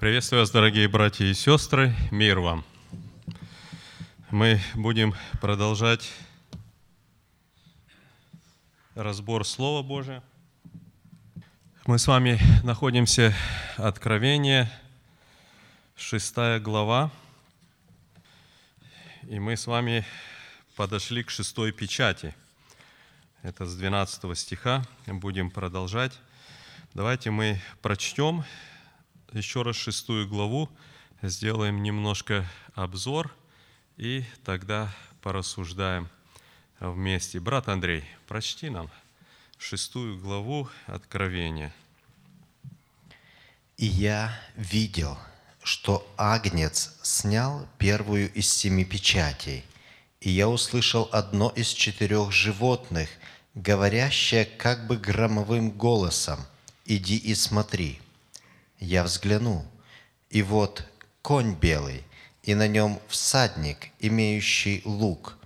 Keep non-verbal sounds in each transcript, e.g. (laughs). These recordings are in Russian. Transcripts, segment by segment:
Приветствую вас, дорогие братья и сестры, мир вам. Мы будем продолжать разбор Слова Божия. Мы с вами находимся Откровение, 6 глава, и мы с вами подошли к шестой печати. Это с 12 стиха, будем продолжать. Давайте мы прочтем еще раз шестую главу, сделаем немножко обзор и тогда порассуждаем вместе. Брат Андрей, прочти нам шестую главу Откровения. «И я видел, что Агнец снял первую из семи печатей, и я услышал одно из четырех животных, говорящее как бы громовым голосом, «Иди и смотри». Я взгляну, и вот конь белый, и на нем всадник, имеющий лук.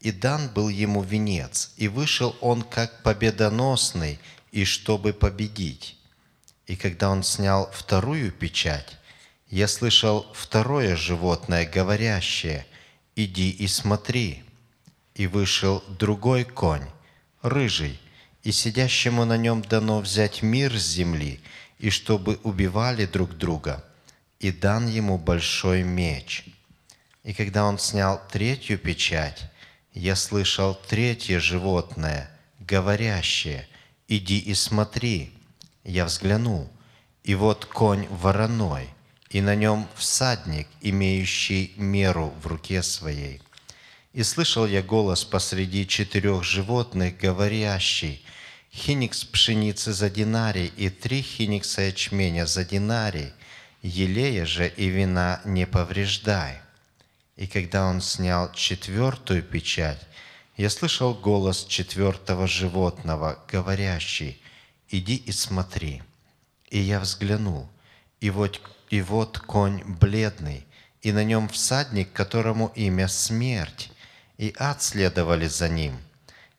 И дан был ему венец, и вышел он как победоносный, и чтобы победить. И когда он снял вторую печать, я слышал второе животное, говорящее, «Иди и смотри». И вышел другой конь, рыжий, и сидящему на нем дано взять мир с земли, и чтобы убивали друг друга, и дан ему большой меч. И когда он снял третью печать, я слышал третье животное, говорящее, «Иди и смотри». Я взглянул, и вот конь вороной, и на нем всадник, имеющий меру в руке своей. И слышал я голос посреди четырех животных, говорящий, хиникс пшеницы за динарий и три хиникса ячменя за динарий, елея же и вина не повреждай. И когда он снял четвертую печать, я слышал голос четвертого животного, говорящий, «Иди и смотри». И я взглянул, и вот, и вот конь бледный, и на нем всадник, которому имя Смерть, и ад следовали за ним –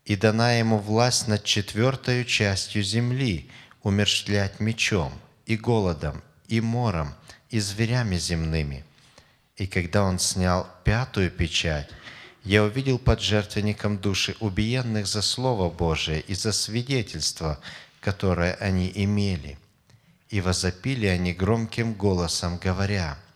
и дана ему власть над четвертой частью земли, умершлять мечом, и голодом, и мором, и зверями земными. И когда он снял пятую печать, я увидел под жертвенником души убиенных за Слово Божие и за свидетельство, которое они имели. И возопили они громким голосом, говоря –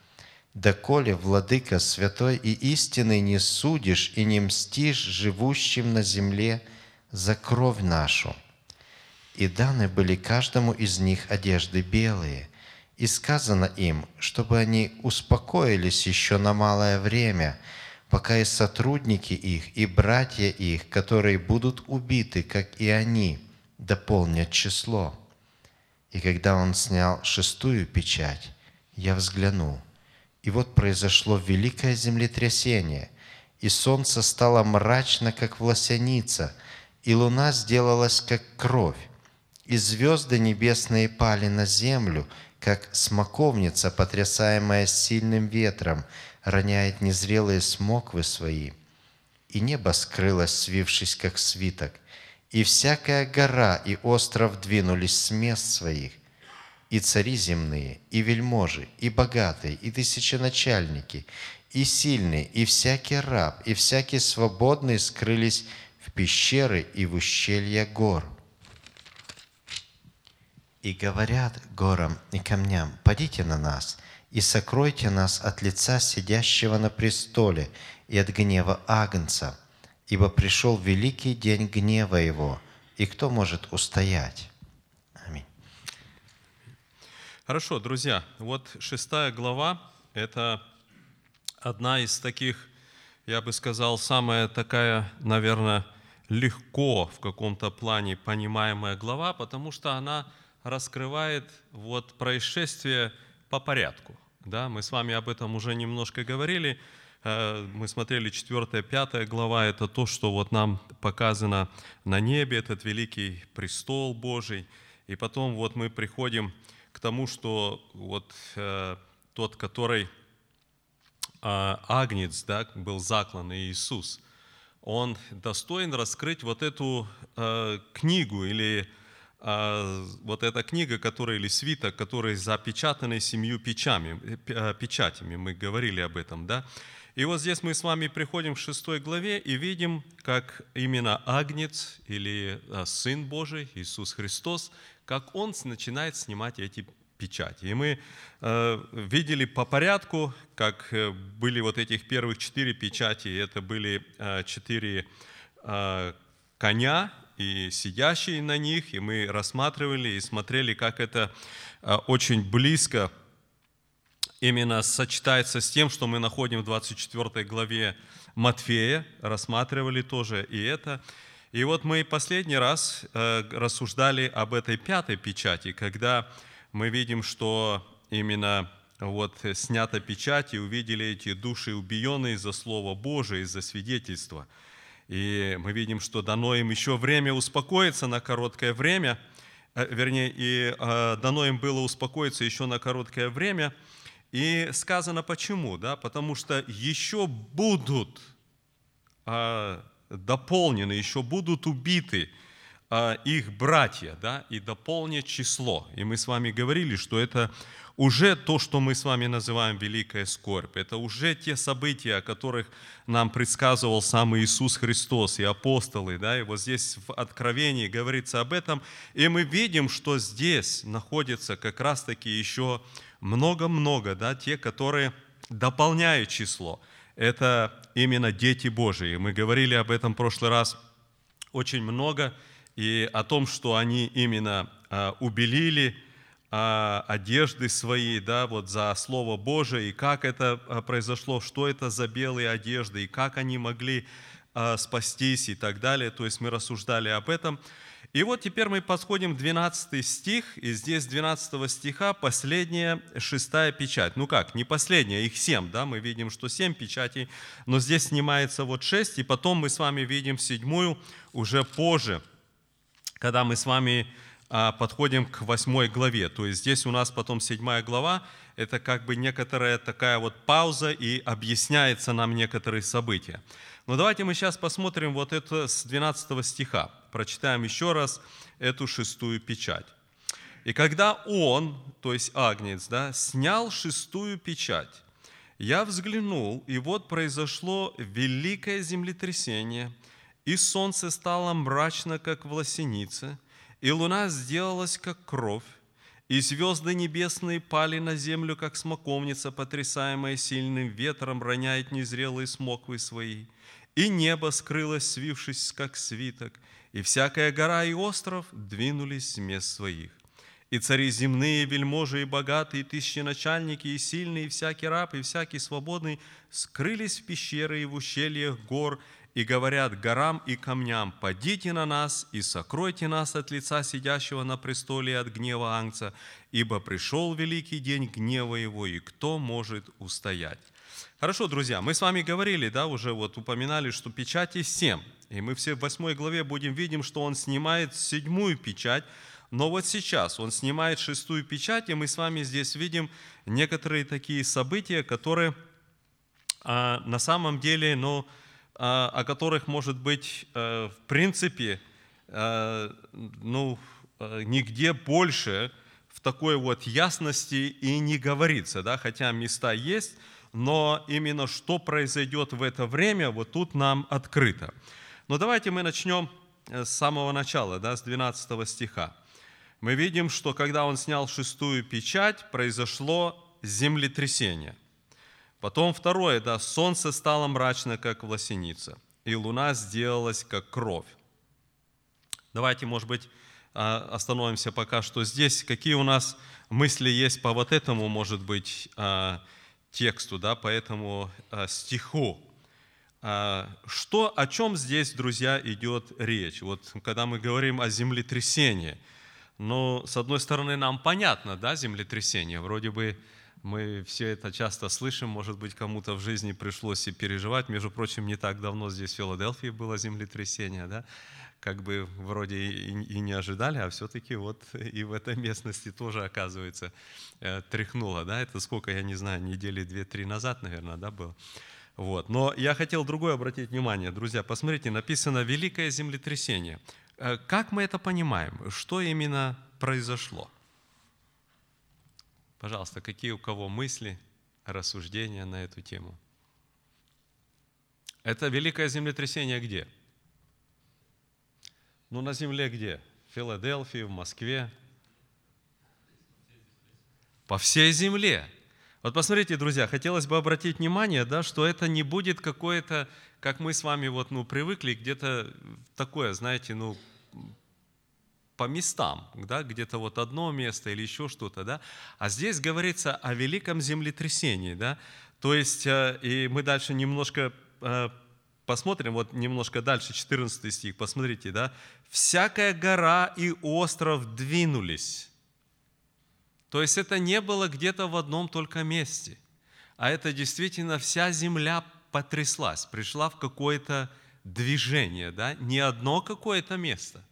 доколе, Владыка святой и истинный, не судишь и не мстишь живущим на земле за кровь нашу. И даны были каждому из них одежды белые, и сказано им, чтобы они успокоились еще на малое время, пока и сотрудники их, и братья их, которые будут убиты, как и они, дополнят число. И когда он снял шестую печать, я взглянул, и вот произошло великое землетрясение, и солнце стало мрачно, как власяница, и луна сделалась, как кровь, и звезды небесные пали на землю, как смоковница, потрясаемая сильным ветром, роняет незрелые смоквы свои. И небо скрылось, свившись, как свиток, и всякая гора и остров двинулись с мест своих, и цари земные, и вельможи, и богатые, и тысяченачальники, и сильные, и всякий раб, и всякий свободный скрылись в пещеры и в ущелья гор. И говорят горам и камням, «Падите на нас, и сокройте нас от лица сидящего на престоле и от гнева Агнца, ибо пришел великий день гнева его, и кто может устоять?» Хорошо, друзья, вот шестая глава – это одна из таких, я бы сказал, самая такая, наверное, легко в каком-то плане понимаемая глава, потому что она раскрывает вот происшествие по порядку. Да, мы с вами об этом уже немножко говорили. Э, мы смотрели 4 5 глава, это то, что вот нам показано на небе, этот великий престол Божий. И потом вот мы приходим тому, что вот э, тот, который э, агнец, да, был заклан, Иисус, он достоин раскрыть вот эту э, книгу или а, вот эта книга, которая, или свиток, который запечатанный семью печами, э, печатями, мы говорили об этом, да? И вот здесь мы с вами приходим к шестой главе и видим, как именно Агнец или а, Сын Божий, Иисус Христос, как Он начинает снимать эти печати. И мы э, видели по порядку, как э, были вот этих первых четыре печати. Это были э, четыре э, коня и сидящие на них. И мы рассматривали и смотрели, как это э, очень близко именно сочетается с тем, что мы находим в 24 главе Матфея, рассматривали тоже и это. И вот мы последний раз э, рассуждали об этой пятой печати, когда мы видим, что именно вот снята печать и увидели эти души убиенные за Слово Божие, за свидетельство. И мы видим, что дано им еще время успокоиться на короткое время, э, вернее, и э, дано им было успокоиться еще на короткое время – и сказано почему, да? Потому что еще будут дополнены, еще будут убиты а, их братья, да, и дополнит число. И мы с вами говорили, что это уже то, что мы с вами называем великая скорбь. Это уже те события, о которых нам предсказывал сам Иисус Христос и апостолы. Да? И вот здесь в Откровении говорится об этом. И мы видим, что здесь находится как раз-таки еще много-много, да, те, которые дополняют число. Это именно дети Божии. Мы говорили об этом в прошлый раз очень много, и о том, что они именно а, убелили а, одежды свои, да, вот за Слово Божие, и как это а, произошло, что это за белые одежды, и как они могли спастись и так далее. То есть мы рассуждали об этом. И вот теперь мы подходим к 12 стих, и здесь 12 стиха последняя шестая печать. Ну как, не последняя, их семь, да, мы видим, что семь печатей, но здесь снимается вот шесть, и потом мы с вами видим седьмую уже позже, когда мы с вами а, подходим к восьмой главе. То есть здесь у нас потом седьмая глава, это как бы некоторая такая вот пауза, и объясняется нам некоторые события. Но давайте мы сейчас посмотрим вот это с 12 стиха. Прочитаем еще раз эту шестую печать. «И когда он, то есть Агнец, да, снял шестую печать, я взглянул, и вот произошло великое землетрясение, и солнце стало мрачно, как в лосенице, и луна сделалась, как кровь, и звезды небесные пали на землю, как смоковница, потрясаемая сильным ветром, роняет незрелые смоквы свои. И небо скрылось, свившись, как свиток, и всякая гора и остров двинулись с мест своих. И цари земные, вельможи и богатые, тысяченачальники и сильные, и всякий раб, и всякий свободный скрылись в пещеры и в ущельях гор, и говорят горам и камням, «Падите на нас и сокройте нас от лица сидящего на престоле и от гнева Ангца, ибо пришел великий день гнева его, и кто может устоять?» Хорошо, друзья, мы с вами говорили, да, уже вот упоминали, что печати семь. И мы все в восьмой главе будем видим, что он снимает седьмую печать, но вот сейчас он снимает шестую печать, и мы с вами здесь видим некоторые такие события, которые а, на самом деле, ну, а, о которых, может быть, а, в принципе, а, ну, а, нигде больше в такой вот ясности и не говорится, да, хотя места есть, но именно что произойдет в это время, вот тут нам открыто. Но давайте мы начнем э, с самого начала, да, с 12 стиха. Мы видим, что когда он снял шестую печать, произошло землетрясение. Потом второе, да, солнце стало мрачно, как власеница, и луна сделалась, как кровь. Давайте, может быть, а, остановимся пока что здесь. Какие у нас мысли есть по вот этому, может быть, а, тексту, да, по этому а, стиху. А, что, о чем здесь, друзья, идет речь? Вот когда мы говорим о землетрясении, ну, с одной стороны, нам понятно, да, землетрясение, вроде бы мы все это часто слышим, может быть, кому-то в жизни пришлось и переживать. Между прочим, не так давно здесь в Филадельфии было землетрясение, да, как бы вроде и, не ожидали, а все-таки вот и в этой местности тоже, оказывается, э, тряхнуло, да, это сколько, я не знаю, недели две-три назад, наверное, да, было. Вот. Но я хотел другое обратить внимание, друзья, посмотрите, написано «великое землетрясение». Э, как мы это понимаем? Что именно произошло? Пожалуйста, какие у кого мысли, рассуждения на эту тему? Это великое землетрясение где? Ну, на земле где? В Филадельфии, в Москве. По всей земле. Вот посмотрите, друзья, хотелось бы обратить внимание, да, что это не будет какое-то, как мы с вами вот, ну, привыкли, где-то такое, знаете, ну, по местам, да, где-то вот одно место или еще что-то, да. А здесь говорится о великом землетрясении, да. То есть, э, и мы дальше немножко э, посмотрим, вот немножко дальше, 14 стих, посмотрите, да. «Всякая гора и остров двинулись». То есть это не было где-то в одном только месте, а это действительно вся земля потряслась, пришла в какое-то движение, да, не одно какое-то место,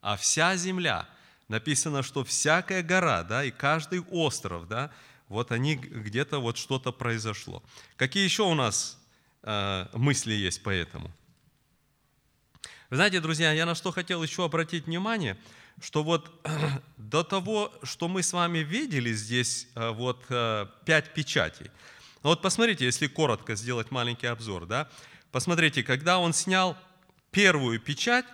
а вся земля. Написано, что всякая гора, да, и каждый остров, да, вот они где-то вот что-то произошло. Какие еще у нас мысли есть по этому? Вы знаете, друзья, я на что хотел еще обратить внимание – что вот (clears throat) до того, что мы с вами видели здесь, э, вот э, пять печатей. Вот посмотрите, если коротко сделать маленький обзор, да, посмотрите, когда он снял первую печать,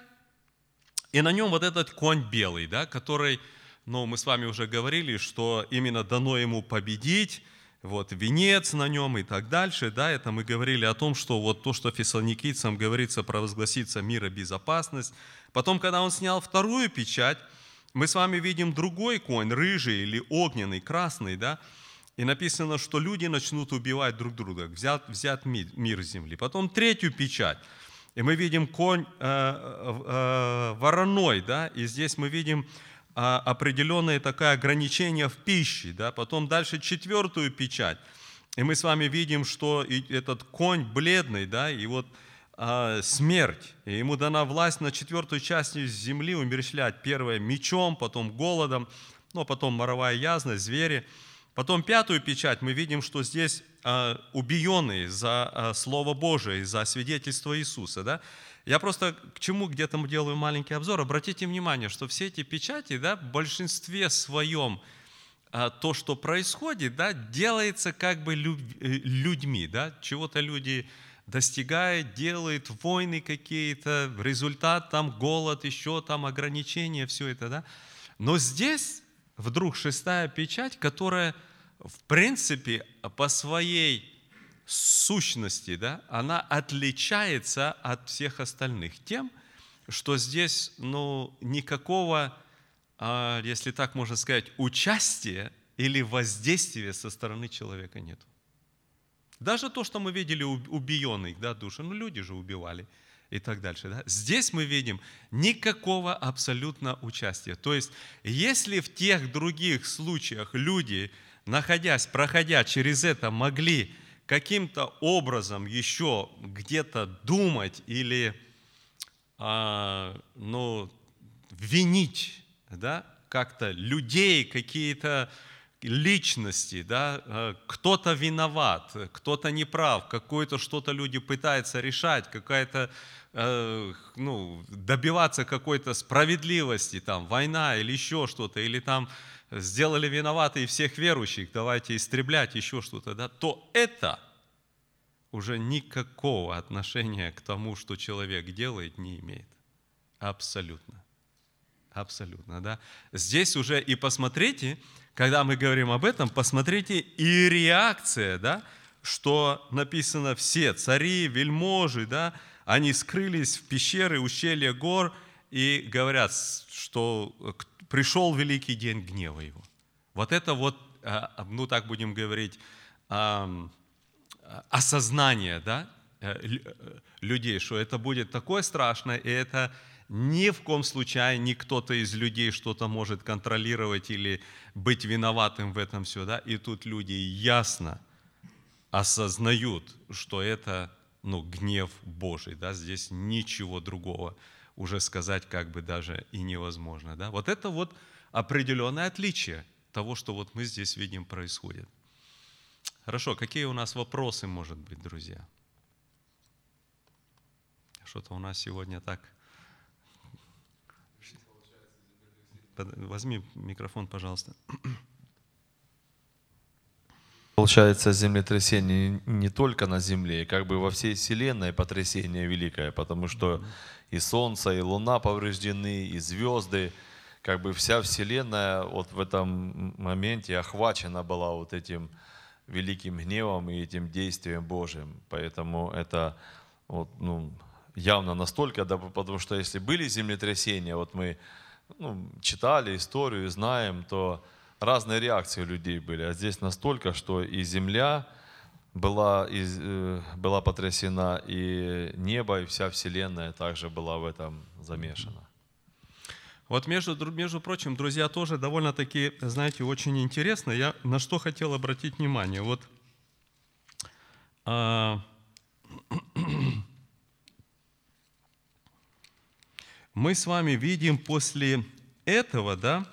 и на нем вот этот конь белый, да, который, ну, мы с вами уже говорили, что именно дано ему победить, вот, венец на нем и так дальше, да, это мы говорили о том, что вот то, что фессалоникийцам говорится, провозгласится мир и безопасность, Потом, когда он снял вторую печать, мы с вами видим другой конь, рыжий или огненный, красный, да, и написано, что люди начнут убивать друг друга, взят, взят мир, мир земли. Потом третью печать, и мы видим конь э, э, вороной, да, и здесь мы видим э, определенное такое ограничение в пище, да. Потом дальше четвертую печать, и мы с вами видим, что этот конь бледный, да, и вот а, смерть. И ему дана власть на четвертую часть земли умерщвлять. Первое мечом, потом голодом, ну, потом моровая язна, звери. Потом пятую печать мы видим, что здесь а, убиенные за а, Слово Божие, за свидетельство Иисуса. Да? Я просто к чему где-то делаю маленький обзор. Обратите внимание, что все эти печати да, в большинстве своем то, что происходит, да, делается как бы э, людьми. Да? Чего-то люди достигает, делает войны какие-то, результат там голод, еще там ограничения, все это, да. Но здесь вдруг шестая печать, которая в принципе по своей сущности, да, она отличается от всех остальных тем, что здесь, ну, никакого, а, если так можно сказать, участия или воздействия со стороны человека нет. Даже то, что мы видели убиенных да, души, ну люди же убивали и так дальше. Да? Здесь мы видим никакого абсолютно участия. То есть, если в тех других случаях люди, находясь, проходя через это, могли каким-то образом еще где-то думать или а, ну, винить да, как-то людей, какие-то личности, да, э, кто-то виноват, кто-то неправ, какое-то что-то люди пытаются решать, какая-то, э, ну, добиваться какой-то справедливости, там, война или еще что-то, или там сделали виноватые всех верующих, давайте истреблять еще что-то, да, то это уже никакого отношения к тому, что человек делает, не имеет. Абсолютно. Абсолютно, да. Здесь уже и посмотрите, когда мы говорим об этом, посмотрите и реакция, да, что написано все цари, вельможи, да, они скрылись в пещеры, ущелья гор и говорят, что пришел великий день гнева его. Вот это вот, а, ну так будем говорить, осознание да, э, э, людей, что это будет такое страшное, и это ни в коем случае ни кто-то из людей что-то может контролировать или быть виноватым в этом все. Да? И тут люди ясно осознают, что это ну, гнев Божий. Да? Здесь ничего другого уже сказать как бы даже и невозможно. Да? Вот это вот определенное отличие того, что вот мы здесь видим происходит. Хорошо, какие у нас вопросы, может быть, друзья? Что-то у нас сегодня так возьми микрофон, пожалуйста. Получается, землетрясение не только на Земле, как бы во всей Вселенной потрясение великое, потому что и Солнце, и Луна повреждены, и звезды, как бы вся Вселенная вот в этом моменте охвачена была вот этим великим гневом и этим действием Божьим. Поэтому это вот, ну, явно настолько, да, потому что если были землетрясения, вот мы ну, читали историю, знаем, то разные реакции у людей были. А здесь настолько, что и земля была, и, э, была потрясена, и небо, и вся вселенная также была в этом замешана. Вот между, между прочим, друзья, тоже довольно-таки, знаете, очень интересно. Я на что хотел обратить внимание. Вот а, (clears throat) мы с вами видим после этого, да,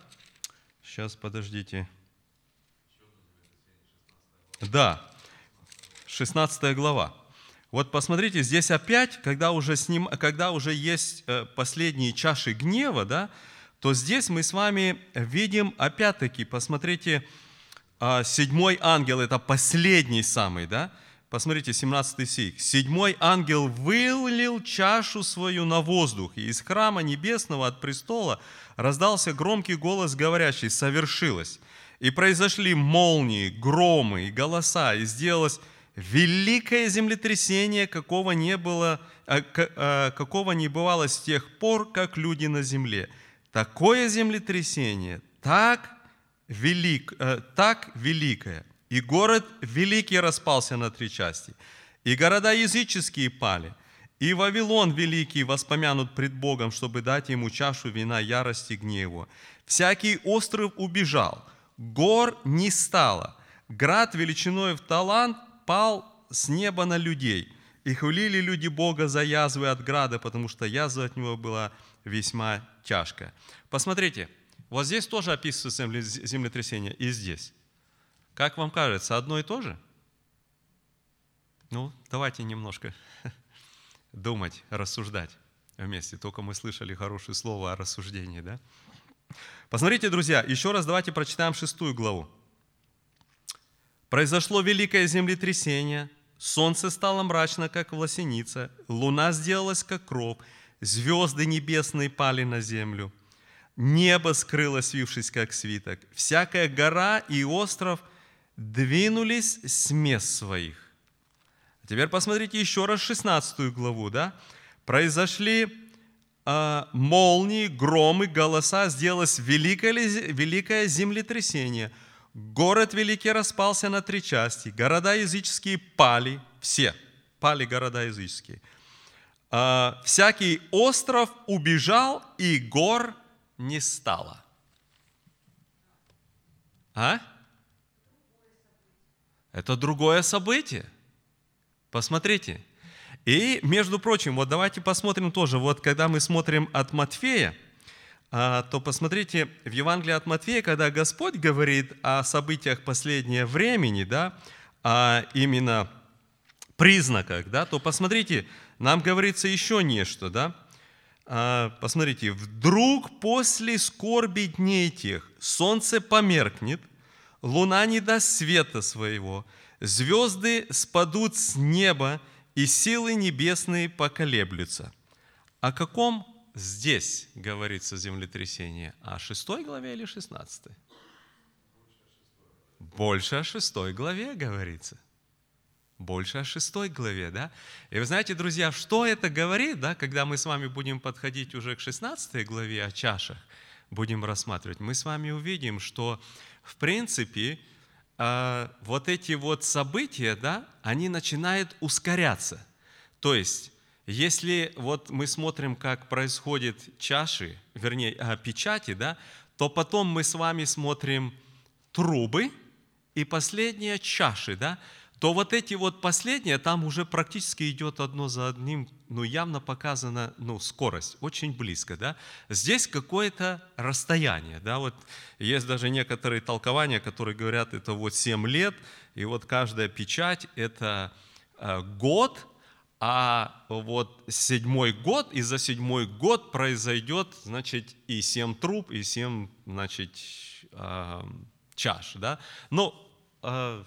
сейчас подождите, да, 16 глава. Вот посмотрите, здесь опять, когда уже, сним, когда уже есть э, последние чаши гнева, да, то здесь мы с вами видим, опять-таки, посмотрите, а, седьмой ангел, это последний самый, да, Посмотрите, 17 стих. «Седьмой ангел вылил чашу свою на воздух, и из храма небесного от престола раздался громкий голос, говорящий, «Совершилось!» И произошли молнии, громы и голоса, и сделалось великое землетрясение, какого не было, а, а, какого не бывало с тех пор, как люди на земле. Такое землетрясение, так, велик, э, так великое, и город великий распался на три части, и города языческие пали, и Вавилон великий воспомянут пред Богом, чтобы дать ему чашу вина ярости гневу. Всякий остров убежал, гор не стало, град величиной в талант пал с неба на людей. И хвалили люди Бога за язвы от града, потому что язва от него была весьма тяжкая. Посмотрите, вот здесь тоже описывается землетрясение, и здесь. Как вам кажется, одно и то же? Ну, давайте немножко (laughs) думать, рассуждать вместе. Только мы слышали хорошее слово о рассуждении, да? Посмотрите, друзья, еще раз давайте прочитаем шестую главу. Произошло великое землетрясение, солнце стало мрачно, как власеница, луна сделалась, как кров, звезды небесные пали на землю, небо скрылось, свившись, как свиток, всякая гора и остров – двинулись с мест своих. Теперь посмотрите еще раз 16 главу. Да? Произошли э, молнии, громы, голоса, сделалось великое, великое землетрясение. Город великий распался на три части. Города языческие пали, все, пали города языческие. Э, всякий остров убежал, и гор не стало. А? Это другое событие. Посмотрите. И, между прочим, вот давайте посмотрим тоже, вот когда мы смотрим от Матфея, а, то посмотрите, в Евангелии от Матфея, когда Господь говорит о событиях последнего времени, да, а именно признаках, да, то посмотрите, нам говорится еще нечто, да, а, посмотрите, вдруг после скорби дней тех солнце померкнет, луна не даст света своего, звезды спадут с неба, и силы небесные поколеблются. О каком здесь говорится землетрясение? О шестой главе или шестнадцатой? Больше о шестой главе говорится. Больше о шестой главе, да? И вы знаете, друзья, что это говорит, да, когда мы с вами будем подходить уже к шестнадцатой главе о чашах, будем рассматривать, мы с вами увидим, что в принципе, а, вот эти вот события, да, они начинают ускоряться. То есть, если вот мы смотрим, как происходит чаши, вернее, а, печати, да, то потом мы с вами смотрим трубы и последние чаши, да, то вот эти вот последние, там уже практически идет одно за одним, ну, явно показана, ну, скорость, очень близко, да. Здесь какое-то расстояние, да, вот есть даже некоторые толкования, которые говорят, это вот 7 лет, и вот каждая печать – это э, год, а вот седьмой год, и за седьмой год произойдет, значит, и семь труб, и семь, значит, чаш, да. Ну, э,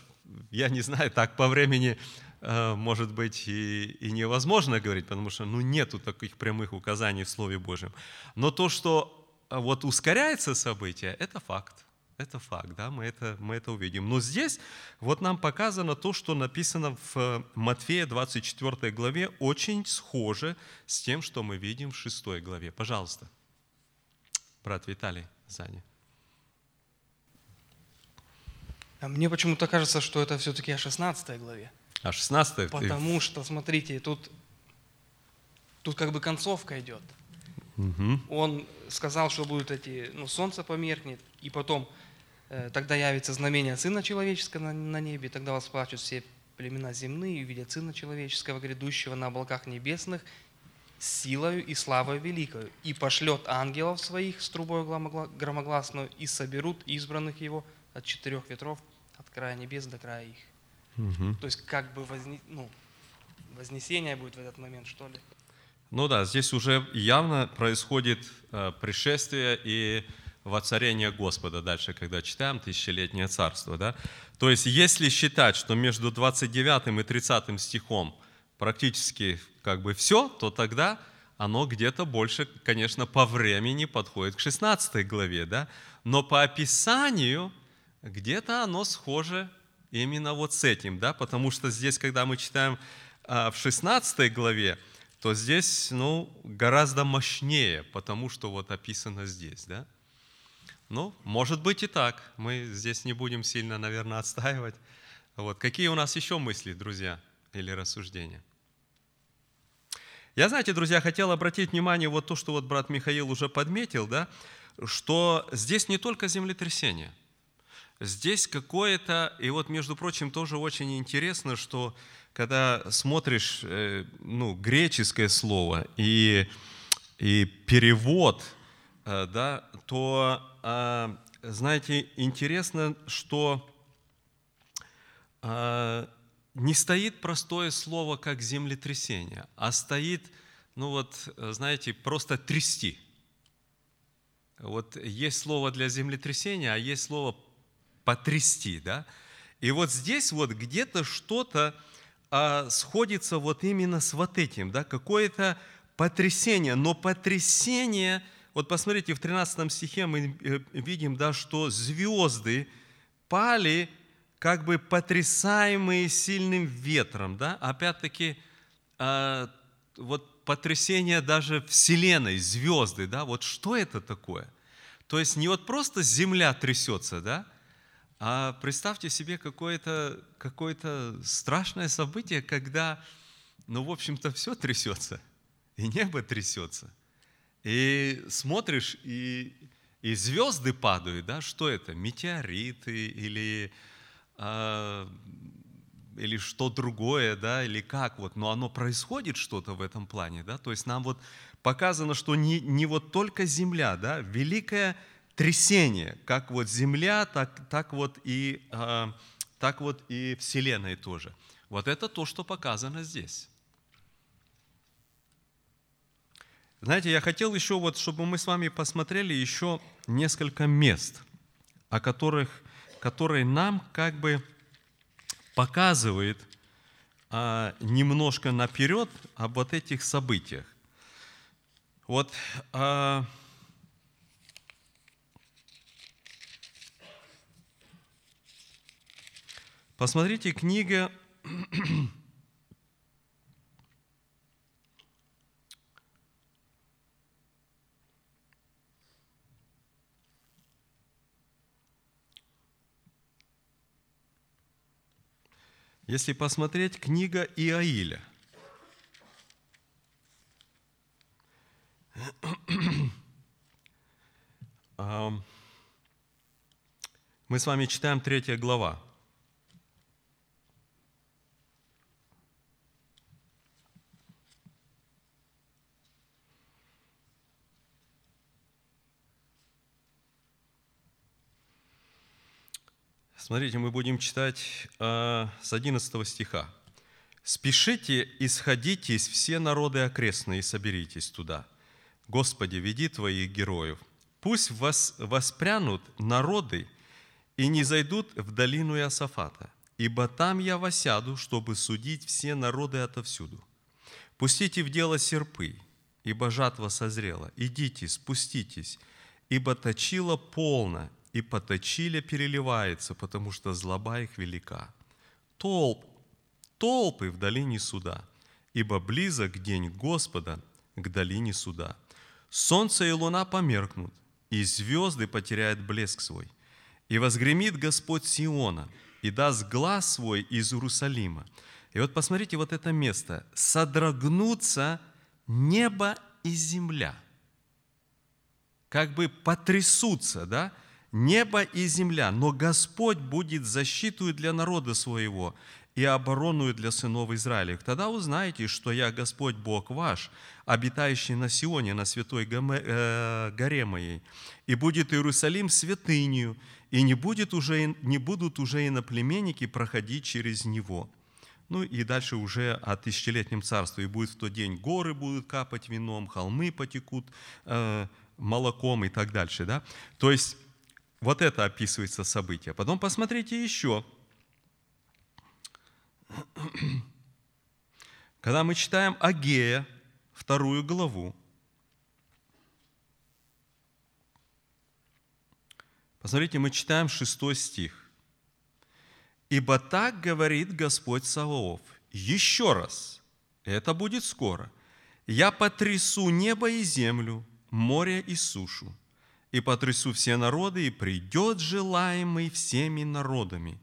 я не знаю, так по времени, э, может быть, и, и невозможно говорить, потому что, ну, нету таких прямых указаний в Слове Божьем. Но то, что вот ускоряется событие, это факт. Это факт, да, мы это, мы это увидим. Но здесь вот нам показано то, что написано в э, Матфея 24 главе, очень схоже с тем, что мы видим в 6 главе. Пожалуйста, брат Виталий сзади. А мне почему-то кажется, что это все-таки о 16 главе. А 16 Потому что, смотрите, тут, тут как бы концовка идет. Угу. Он сказал, что будут эти, ну, солнце померкнет, и потом Э, тогда явится знамение Сына Человеческого на, на небе, тогда восплачут все племена земные, и увидят Сына Человеческого, грядущего на облаках небесных, силою и славой великою, и пошлет ангелов своих с трубой громогласную, и соберут избранных его от четырех ветров, от края небес до края их. Угу. То есть как бы возне, ну, вознесение будет в этот момент, что ли? Ну да, здесь уже явно происходит э, пришествие и воцарение Господа дальше, когда читаем тысячелетнее царство. Да? То есть, если считать, что между 29 и 30 стихом практически как бы все, то тогда оно где-то больше, конечно, по времени подходит к 16 главе. Да? Но по описанию где-то оно схоже именно вот с этим, да? потому что здесь, когда мы читаем а, в 16 главе, то здесь ну, гораздо мощнее, потому что вот описано здесь. Да? Ну, может быть и так. Мы здесь не будем сильно, наверное, отстаивать. Вот. Какие у нас еще мысли, друзья, или рассуждения? Я, знаете, друзья, хотел обратить внимание вот то, что вот брат Михаил уже подметил, да, что здесь не только землетрясение. Здесь какое-то, и вот, между прочим, тоже очень интересно, что когда смотришь э, ну, греческое слово и, и перевод, э, да, то а, знаете, интересно, что а, не стоит простое слово, как землетрясение, а стоит, ну вот, знаете, просто трясти. Вот есть слово для землетрясения, а есть слово потрясти, да? И вот здесь вот где-то что-то а, сходится вот именно с вот этим, да, какое-то потрясение, но потрясение – вот посмотрите, в 13 стихе мы э, видим, да, что звезды пали, как бы потрясаемые сильным ветром. Да? Опять-таки, э, вот потрясение даже Вселенной, звезды, да, вот что это такое? То есть не вот просто земля трясется, да, а представьте себе какое-то какое страшное событие, когда, ну, в общем-то, все трясется, и небо трясется – и смотришь, и, и звезды падают, да, что это? Метеориты или, э, или что другое, да, или как вот, но оно происходит что-то в этом плане, да, то есть нам вот показано, что не, не вот только Земля, да, великое трясение, как вот Земля, так, так, вот и, э, так вот и Вселенная тоже. Вот это то, что показано здесь. Знаете, я хотел еще вот, чтобы мы с вами посмотрели еще несколько мест, о которых, которые нам как бы показывают а, немножко наперед об вот этих событиях. Вот а, посмотрите книга Если посмотреть книга Иаиля, мы с вами читаем третья глава. Смотрите, мы будем читать э, с 11 стиха. Спешите и сходитесь все народы окрестные и соберитесь туда. Господи, веди Твоих героев. Пусть вас воспрянут народы и не зайдут в долину Иосафата, ибо там я восяду, чтобы судить все народы отовсюду. Пустите в дело серпы, ибо жатва созрела. Идите, спуститесь, ибо точила полно, и поточили переливается, потому что злоба их велика. Толп, толпы в долине суда, ибо близок день Господа к долине суда. Солнце и луна померкнут, и звезды потеряют блеск свой. И возгремит Господь Сиона, и даст глаз свой из Иерусалима. И вот посмотрите вот это место. Содрогнутся небо и земля. Как бы потрясутся, да? Небо и земля. Но Господь будет защиту для народа своего и оборону для сынов Израилев. Тогда узнаете, что я Господь Бог ваш, обитающий на Сионе, на святой э, горе моей. И будет Иерусалим святынью, и не, будет уже, не будут уже иноплеменники проходить через него». Ну и дальше уже о тысячелетнем царстве. И будет в тот день горы будут капать вином, холмы потекут э, молоком и так дальше. Да? То есть вот это описывается событие. Потом посмотрите еще. Когда мы читаем Агея, вторую главу, посмотрите, мы читаем шестой стих. Ибо так говорит Господь Саваоф. Еще раз, это будет скоро. Я потрясу небо и землю, море и сушу, и потрясу все народы, и придет желаемый всеми народами,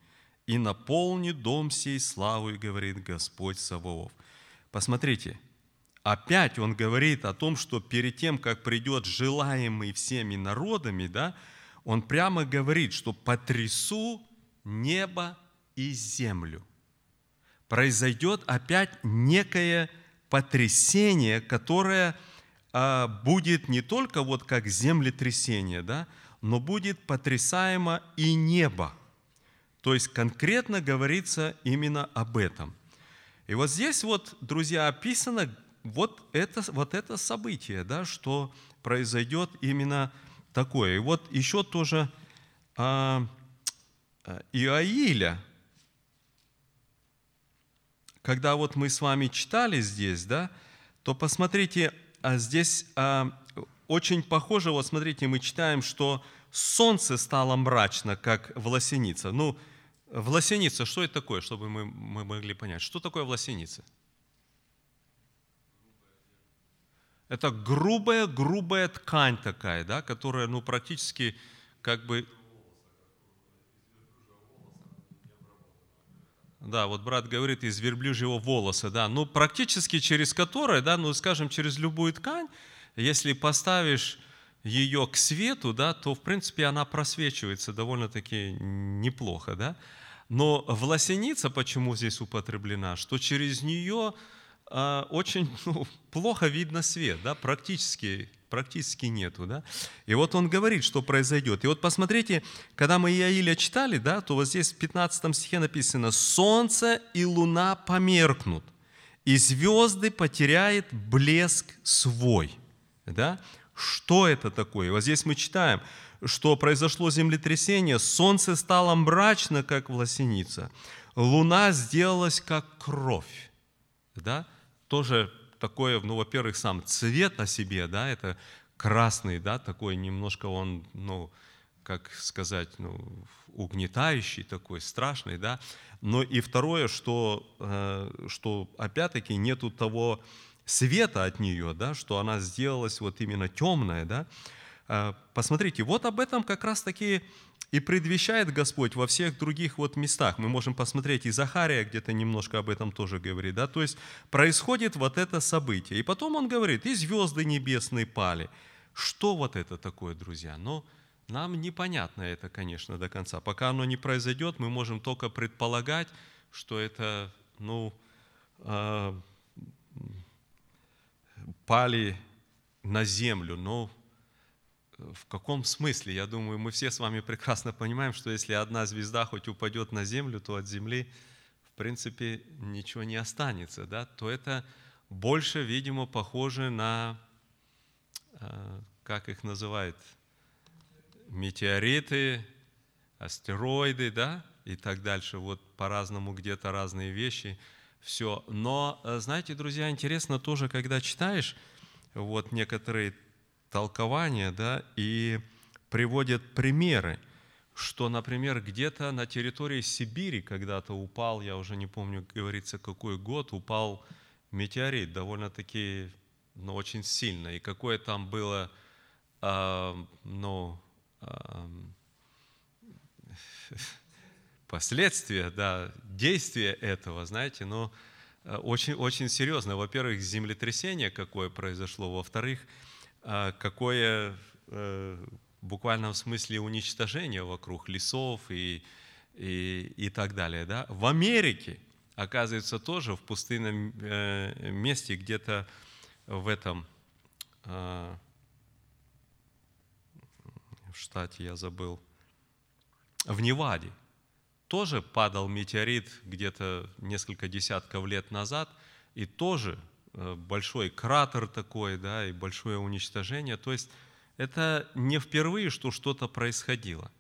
и наполнит дом сей славой, говорит Господь Саваоф. Посмотрите, опять он говорит о том, что перед тем, как придет желаемый всеми народами, да, он прямо говорит, что потрясу небо и землю. Произойдет опять некое потрясение, которое будет не только вот как землетрясение, да, но будет потрясаемо и небо. То есть конкретно говорится именно об этом. И вот здесь вот, друзья, описано вот это, вот это событие, да, что произойдет именно такое. И вот еще тоже а, а Иаиля, когда вот мы с вами читали здесь, да, то посмотрите, а здесь а, очень похоже, вот смотрите, мы читаем, что солнце стало мрачно, как власеница. Ну, власеница, что это такое, чтобы мы, мы могли понять? Что такое власеница? Это грубая-грубая ткань такая, да, которая ну, практически как бы Да, вот брат говорит из верблюжьего волоса, да, ну практически через которое, да, ну скажем, через любую ткань, если поставишь ее к свету, да, то в принципе она просвечивается довольно-таки неплохо, да. Но власеница почему здесь употреблена? Что через нее э, очень ну, плохо видно свет, да, практически практически нету. Да? И вот он говорит, что произойдет. И вот посмотрите, когда мы Иаиля читали, да, то вот здесь в 15 стихе написано «Солнце и луна померкнут, и звезды потеряет блеск свой». Да? Что это такое? Вот здесь мы читаем, что произошло землетрясение, солнце стало мрачно, как власеница, луна сделалась, как кровь. Да? Тоже такое, ну, во-первых, сам цвет на себе, да, это красный, да, такой немножко он, ну, как сказать, ну, угнетающий такой, страшный, да. Но и второе, что, э, что опять-таки нету того света от нее, да, что она сделалась вот именно темная, да. Э, посмотрите, вот об этом как раз-таки и предвещает Господь во всех других вот местах. Мы можем посмотреть, и Захария где-то немножко об этом тоже говорит. Да? То есть происходит вот это событие. И потом он говорит, и звезды небесные пали. Что вот это такое, друзья? Но нам непонятно это, конечно, до конца. Пока оно не произойдет, мы можем только предполагать, что это, ну, э, пали на землю. Но в каком смысле? Я думаю, мы все с вами прекрасно понимаем, что если одна звезда хоть упадет на землю, то от земли, в принципе, ничего не останется, да, то это больше, видимо, похоже на, э, как их называют, метеориты, астероиды, да, и так дальше. Вот по-разному где-то разные вещи. Все. Но, э, знаете, друзья, интересно тоже, когда читаешь вот некоторые толкования, да, и приводят примеры, что, например, где-то на территории Сибири когда-то упал, я уже не помню, говорится, какой год, упал метеорит, довольно-таки, ну, очень сильно. И какое там было, э, ну, э, (laughs) последствия, да, действия этого, знаете, но очень, очень серьезно. Во-первых, землетрясение какое произошло, во-вторых, какое э, в буквальном смысле уничтожение вокруг лесов и, и, и так далее. Да? В Америке, оказывается, тоже в пустынном э, месте, где-то в этом, э, в штате я забыл, в Неваде, тоже падал метеорит где-то несколько десятков лет назад, и тоже большой кратер такой, да, и большое уничтожение. То есть это не впервые, что что-то происходило.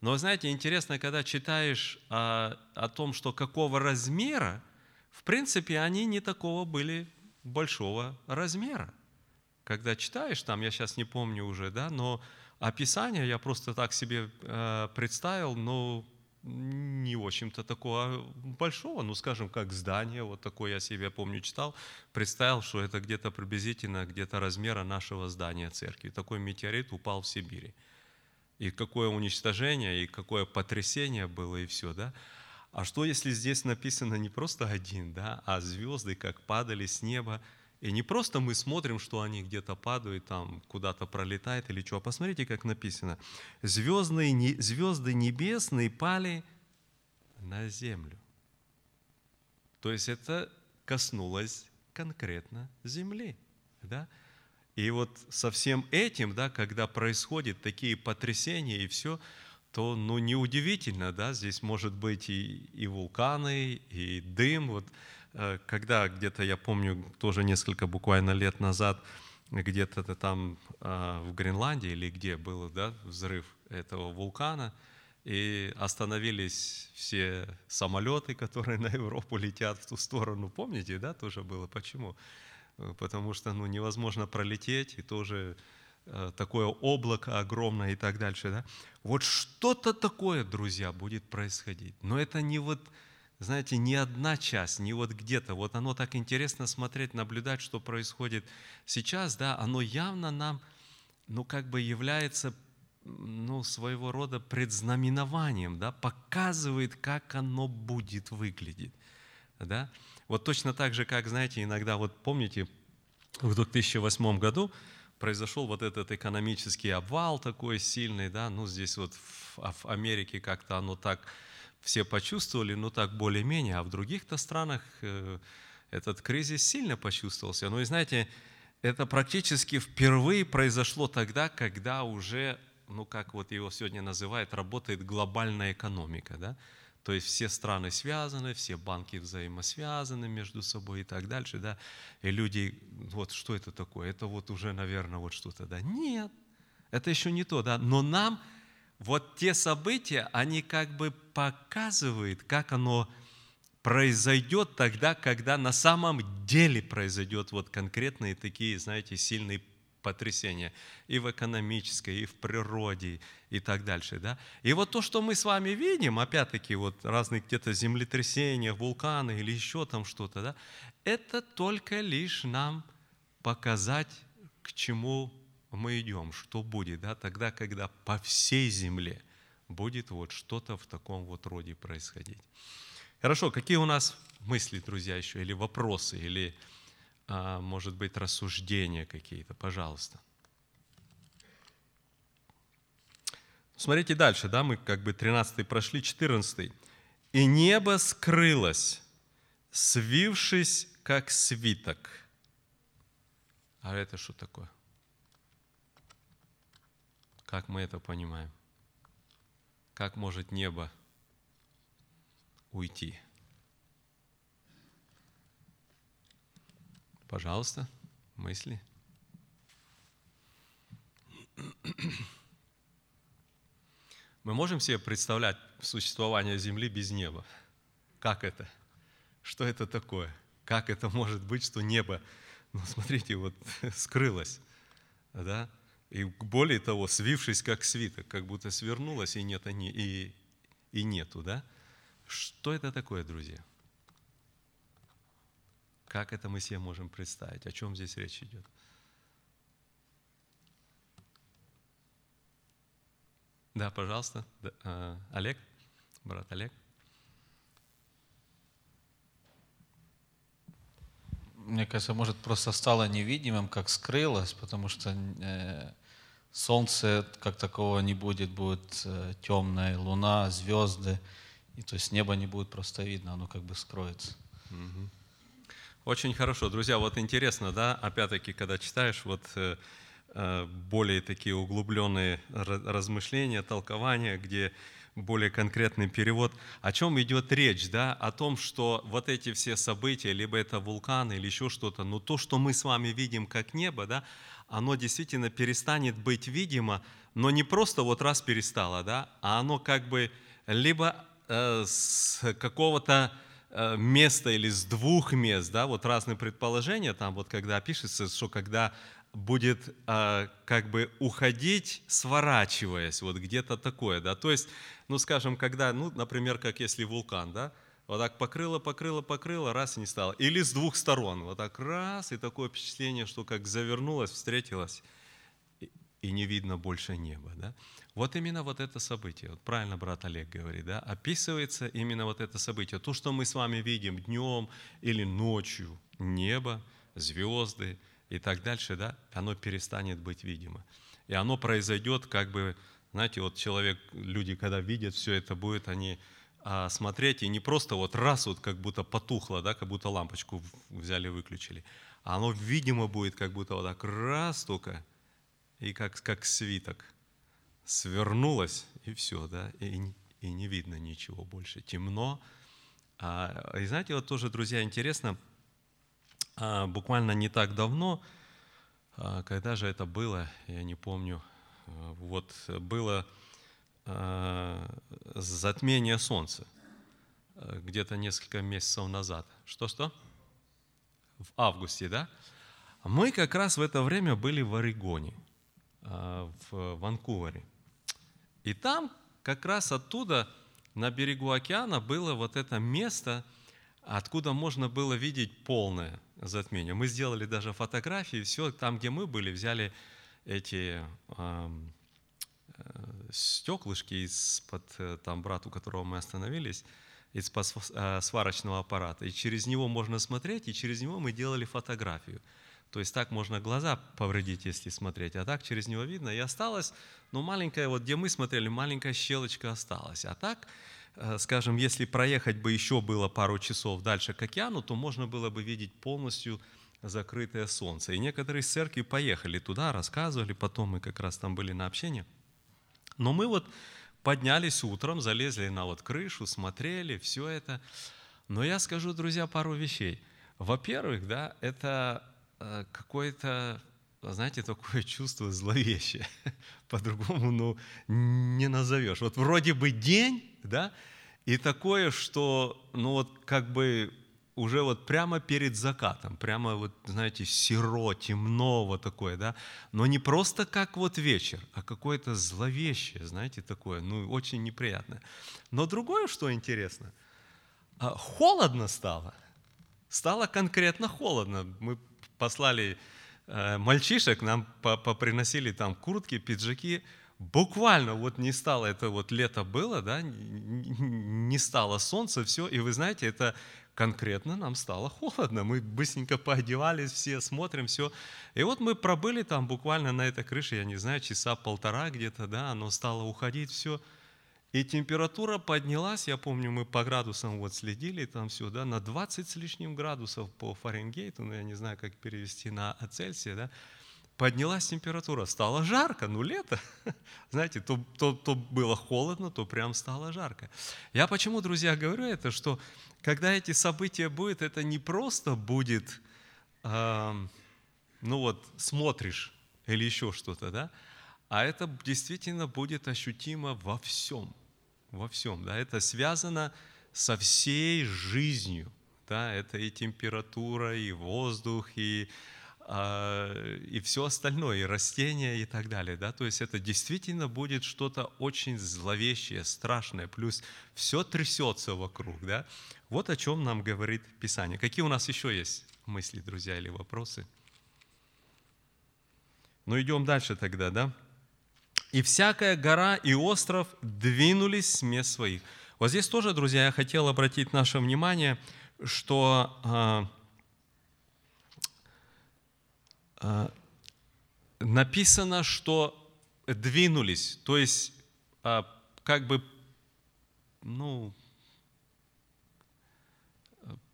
Но, знаете, интересно, когда читаешь о, о том, что какого размера, в принципе, они не такого были большого размера. Когда читаешь, там, я сейчас не помню уже, да, но описание я просто так себе э, представил, но не, общем-то, такого большого, ну, скажем, как здание, вот такое я себе, помню, читал, представил, что это где-то приблизительно где-то размера нашего здания церкви. Такой метеорит упал в Сибири. И какое уничтожение, и какое потрясение было, и все, да? А что, если здесь написано не просто один, да, а звезды, как падали с неба, и не просто мы смотрим, что они где-то падают, там куда-то пролетают или что. А посмотрите, как написано. Звездные, звезды небесные пали на землю. То есть это коснулось конкретно земли. Да? И вот со всем этим, да, когда происходят такие потрясения и все, то ну, неудивительно, да, здесь может быть и, и вулканы, и дым. Вот когда где-то, я помню, тоже несколько буквально лет назад, где-то там а, в Гренландии или где был да, взрыв этого вулкана, и остановились все самолеты, которые (laughs) на Европу летят в ту сторону. Помните, да, тоже было? Почему? Э, потому что ну, невозможно пролететь, и тоже э, такое облако огромное и так дальше. Да? Вот что-то такое, друзья, будет происходить. Но это не вот знаете, не одна часть, не вот где-то. Вот оно так интересно смотреть, наблюдать, что происходит сейчас, да, оно явно нам, ну, как бы является, ну, своего рода предзнаменованием, да, показывает, как оно будет выглядеть, да. Вот точно так же, как, знаете, иногда, вот помните, в 2008 году произошел вот этот экономический обвал такой сильный, да, ну, здесь вот в, в Америке как-то оно так все почувствовали, ну так более-менее, а в других-то странах э, этот кризис сильно почувствовался. Ну и знаете, это практически впервые произошло тогда, когда уже, ну как вот его сегодня называют, работает глобальная экономика, да? То есть все страны связаны, все банки взаимосвязаны между собой и так дальше, да? И люди, вот что это такое? Это вот уже, наверное, вот что-то, да? Нет, это еще не то, да? Но нам вот те события, они как бы показывают, как оно произойдет тогда, когда на самом деле произойдет вот конкретные такие, знаете, сильные потрясения и в экономической, и в природе, и так дальше. Да? И вот то, что мы с вами видим, опять-таки, вот разные где-то землетрясения, вулканы или еще там что-то, да, это только лишь нам показать, к чему мы идем, что будет, да, тогда, когда по всей земле будет вот что-то в таком вот роде происходить. Хорошо, какие у нас мысли, друзья, еще, или вопросы, или, а, может быть, рассуждения какие-то, пожалуйста. Смотрите дальше, да, мы как бы 13 прошли, 14. «И небо скрылось, свившись, как свиток». А это что такое? Как мы это понимаем? Как может небо уйти? Пожалуйста, мысли. Мы можем себе представлять существование Земли без неба? Как это? Что это такое? Как это может быть, что небо, ну смотрите, вот (laughs) скрылось, да? И более того, свившись как свиток, как будто свернулось и нет, и, и нету, да? Что это такое, друзья? Как это мы себе можем представить? О чем здесь речь идет? Да, пожалуйста. Э, Олег, брат Олег. Мне кажется, может, просто стало невидимым, как скрылось, потому что э, солнце как такого не будет, будет э, темная луна, звезды, и то есть небо не будет просто видно, оно как бы скроется. Очень хорошо. Друзья, вот интересно, да, опять-таки, когда читаешь вот э, э, более такие углубленные размышления, толкования, где более конкретный перевод, о чем идет речь, да, о том, что вот эти все события, либо это вулкан или еще что-то, но то, что мы с вами видим как небо, да, оно действительно перестанет быть видимо, но не просто вот раз перестало, да, а оно как бы либо э, с какого-то Э, места или с двух мест, да, вот разные предположения, там вот когда пишется, что когда будет э, как бы уходить, сворачиваясь, вот где-то такое, да, то есть, ну, скажем, когда, ну, например, как если вулкан, да, вот так покрыло, покрыло, покрыло, раз и не стало. Или с двух сторон, вот так раз, и такое впечатление, что как завернулось, встретилось, и, не видно больше неба, да. Вот именно вот это событие, вот правильно брат Олег говорит, да, описывается именно вот это событие. То, что мы с вами видим днем или ночью, небо, звезды и так дальше, да, оно перестанет быть видимо. И оно произойдет как бы, знаете, вот человек, люди, когда видят все это, будет они а, смотреть, и не просто вот раз вот как будто потухло, да, как будто лампочку взяли, выключили, а оно видимо будет как будто вот так раз только, и как, как свиток – свернулась, и все, да, и, и не видно ничего больше, темно. А, и знаете, вот тоже, друзья, интересно, а, буквально не так давно, а, когда же это было, я не помню, а, вот было затмение Солнца, а, где-то несколько месяцев назад. Что-что? В августе, да? Мы как раз в это время были в Орегоне, а, в Ванкувере. И там как раз оттуда, на берегу океана, было вот это место, откуда можно было видеть полное затмение. Мы сделали даже фотографии, все, там, где мы были, взяли эти э, стеклышки из-под, э, там, брат, у которого мы остановились, из-под э, сварочного аппарата. И через него можно смотреть, и через него мы делали фотографию. То есть так можно глаза повредить, если смотреть, а так через него видно. И осталось, ну, маленькая, вот где мы смотрели, маленькая щелочка осталась. А так, э, скажем, если проехать бы еще было пару часов дальше к океану, то можно было бы видеть полностью закрытое солнце. И некоторые из церкви поехали туда, рассказывали, потом мы как раз там были на общении. Но мы вот поднялись утром, залезли на вот крышу, смотрели, все это. Но я скажу, друзья, пару вещей. Во-первых, да, это Э, какое-то, знаете, такое чувство зловещее. (laughs) По-другому, ну, не назовешь. Вот вроде бы день, да, и такое, что, ну, вот как бы уже вот прямо перед закатом, прямо вот, знаете, серо, темно вот такое, да, но не просто как вот вечер, а какое-то зловещее, знаете, такое, ну, очень неприятное. Но другое, что интересно, а, холодно стало, стало конкретно холодно. Мы послали э, мальчишек, нам поприносили там куртки, пиджаки. Буквально вот не стало, это вот лето было, да, не стало солнца, все, и вы знаете, это конкретно нам стало холодно. Мы быстренько поодевались, все смотрим, все. И вот мы пробыли там буквально на этой крыше, я не знаю, часа полтора где-то, да, оно стало уходить, все. И температура поднялась, я помню, мы по градусам вот следили там все, да, на 20 с лишним градусов по Фаренгейту, ну я не знаю, как перевести на Цельсия, да, поднялась температура, стало жарко, ну лето, (laughs) знаете, то, то, то было холодно, то прям стало жарко. Я почему, друзья, говорю это, что когда эти события будут, это не просто будет ам, ну вот, смотришь или еще что-то, да? А это действительно будет ощутимо во всем, во всем, да? Это связано со всей жизнью, да? Это и температура, и воздух, и и все остальное, и растения и так далее. Да? То есть это действительно будет что-то очень зловещее, страшное, плюс все трясется вокруг. Да? Вот о чем нам говорит Писание. Какие у нас еще есть мысли, друзья, или вопросы? Ну, идем дальше тогда, да? «И всякая гора и остров двинулись с мест своих». Вот здесь тоже, друзья, я хотел обратить наше внимание, что а, а, написано, что двинулись, то есть а, как бы, ну,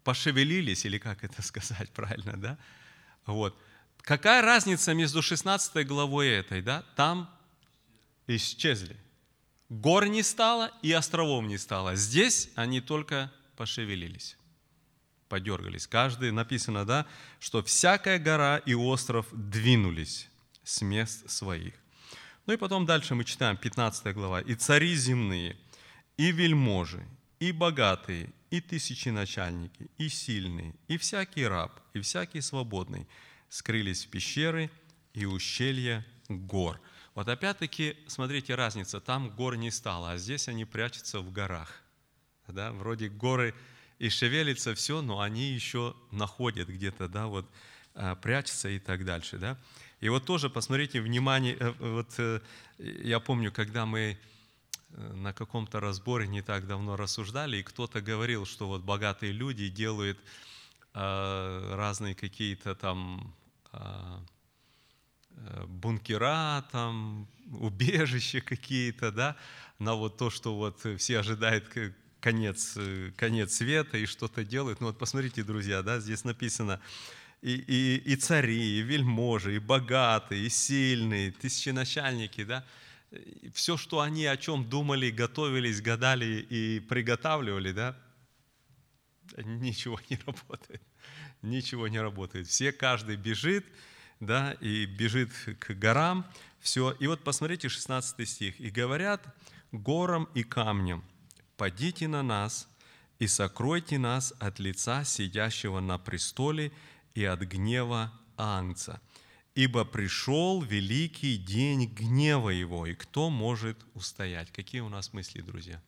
пошевелились, или как это (laughs) сказать правильно, да? Вот. Какая разница между 16 главой и этой, да? Там исчезли. Гор не стало и островов не стало. Здесь они только пошевелились подергались. Каждый, написано, да, что всякая гора и остров двинулись с мест своих. Ну и потом дальше мы читаем 15 глава. «И цари земные, и вельможи, и богатые, и тысяченачальники, и сильные, и всякий раб, и всякий свободный скрылись в пещеры и ущелья гор». Вот опять-таки, смотрите, разница. Там гор не стало, а здесь они прячутся в горах. Да? Вроде горы и шевелится все, но они еще находят где-то, да, вот а, прячутся и так дальше, да. И вот тоже посмотрите, внимание, э, вот э, я помню, когда мы э, на каком-то разборе не так давно рассуждали, и кто-то говорил, что вот богатые люди делают а, разные какие-то там а, бункера, там, убежища какие-то, да, на вот то, что вот все ожидают конец, э, конец света и что-то делают. Ну вот посмотрите, друзья, да, здесь написано, и, и, и цари, и вельможи, и богатые, и сильные, тысяченачальники, да, все, что они о чем думали, готовились, гадали и приготавливали, да, ничего не работает. Ничего не работает. Все, каждый бежит, да, и бежит к горам, все. И вот посмотрите 16 стих. «И говорят горам и камням, «Падите на нас и сокройте нас от лица сидящего на престоле и от гнева Ангца, ибо пришел великий день гнева его, и кто может устоять?» Какие у нас мысли, друзья?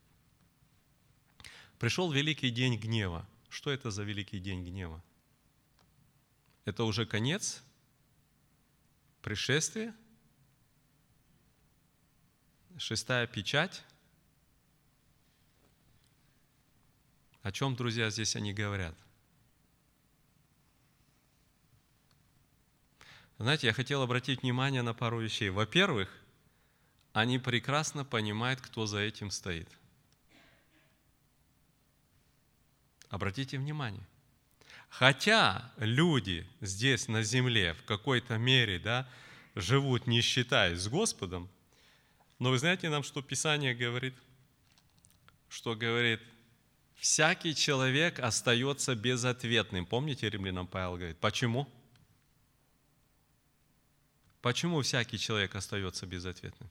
Пришел великий день гнева. Что это за великий день гнева? Это уже конец? Пришествие? Шестая печать? О чем, друзья, здесь они говорят? Знаете, я хотел обратить внимание на пару вещей. Во-первых, они прекрасно понимают, кто за этим стоит. Обратите внимание. Хотя люди здесь на земле в какой-то мере да, живут, не считаясь с Господом, но вы знаете нам, что Писание говорит? Что говорит, всякий человек остается безответным. Помните, римлянам Павел говорит, почему? Почему всякий человек остается безответным?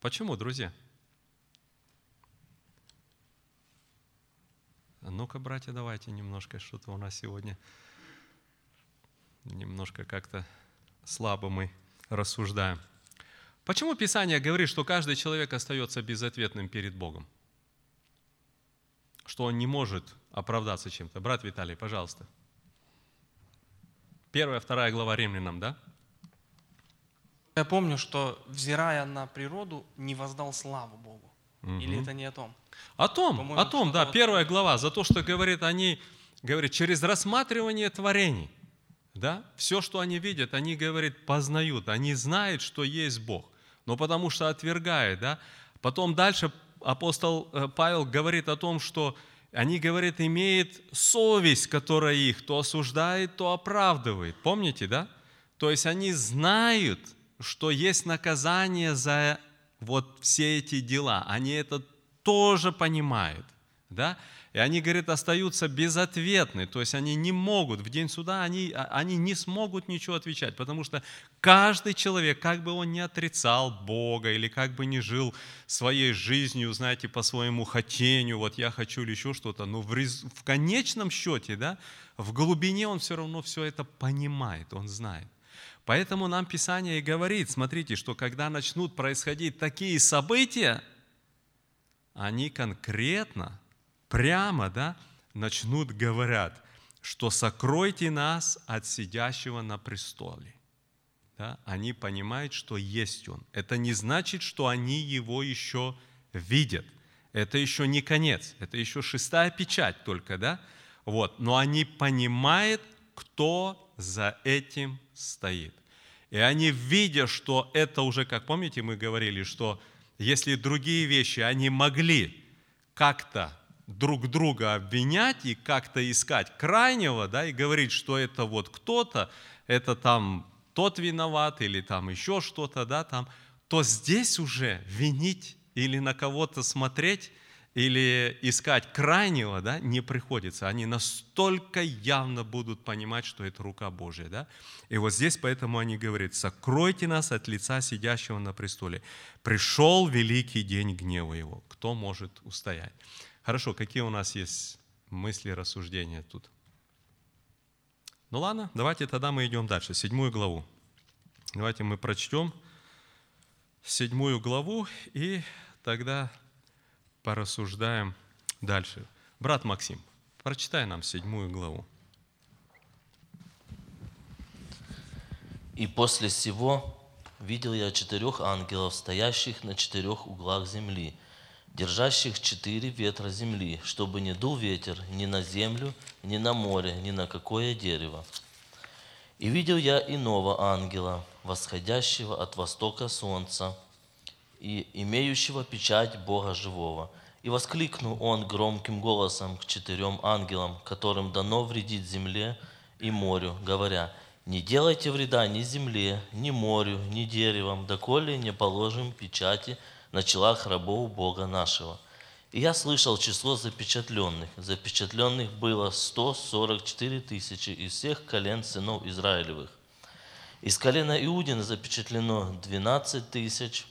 Почему, друзья? Ну-ка, братья, давайте немножко, что-то у нас сегодня немножко как-то слабо мы рассуждаем. Почему Писание говорит, что каждый человек остается безответным перед Богом? Что он не может оправдаться чем-то. Брат Виталий, пожалуйста. Первая, вторая глава римлянам, да? Я помню, что, взирая на природу, не воздал славу Богу. Угу. Или это не о том? О том, о том, да, первая глава, за то, что говорит они, говорит, через рассматривание творений, да, все, что они видят, они, говорит, познают, они знают, что есть Бог но потому что отвергает. Да? Потом дальше апостол э, Павел говорит о том, что они, говорят, имеют совесть, которая их то осуждает, то оправдывает. Помните, да? То есть они знают, что есть наказание за вот все эти дела. Они это тоже понимают. Да? И они, говорит, остаются безответны, то есть они не могут, в день суда они, а, они не смогут ничего отвечать, потому что каждый человек, как бы он ни отрицал Бога или как бы ни жил своей жизнью, знаете, по своему хотению, вот я хочу или еще что-то, но в, рез... в конечном счете, да, в глубине он все равно все это понимает, он знает. Поэтому нам Писание и говорит, смотрите, что когда начнут происходить такие события, они конкретно прямо да, начнут говорят, что сокройте нас от сидящего на престоле. Да, они понимают, что есть Он. Это не значит, что они Его еще видят. Это еще не конец, это еще шестая печать только, да? Вот. Но они понимают, кто за этим стоит. И они, видя, что это уже, как помните, мы говорили, что если другие вещи они могли как-то друг друга обвинять и как-то искать крайнего, да, и говорить, что это вот кто-то, это там тот виноват или там еще что-то, да, там, то здесь уже винить или на кого-то смотреть или искать крайнего, да, не приходится. Они настолько явно будут понимать, что это рука Божья, да. И вот здесь поэтому они говорят, сокройте нас от лица сидящего на престоле. Пришел великий день гнева его. Кто может устоять? Хорошо, какие у нас есть мысли, рассуждения тут? Ну ладно, давайте тогда мы идем дальше, седьмую главу. Давайте мы прочтем седьмую главу и тогда порассуждаем дальше. Брат Максим, прочитай нам седьмую главу. И после всего видел я четырех ангелов, стоящих на четырех углах земли – держащих четыре ветра земли, чтобы не дул ветер ни на землю, ни на море, ни на какое дерево. И видел я иного ангела, восходящего от востока солнца и имеющего печать Бога живого. И воскликнул он громким голосом к четырем ангелам, которым дано вредить земле и морю, говоря, «Не делайте вреда ни земле, ни морю, ни деревам, доколе не положим печати на челах рабов Бога нашего. И я слышал число запечатленных. Запечатленных было 144 тысячи из всех колен сынов Израилевых. Из колена Иудина запечатлено 12 тысяч,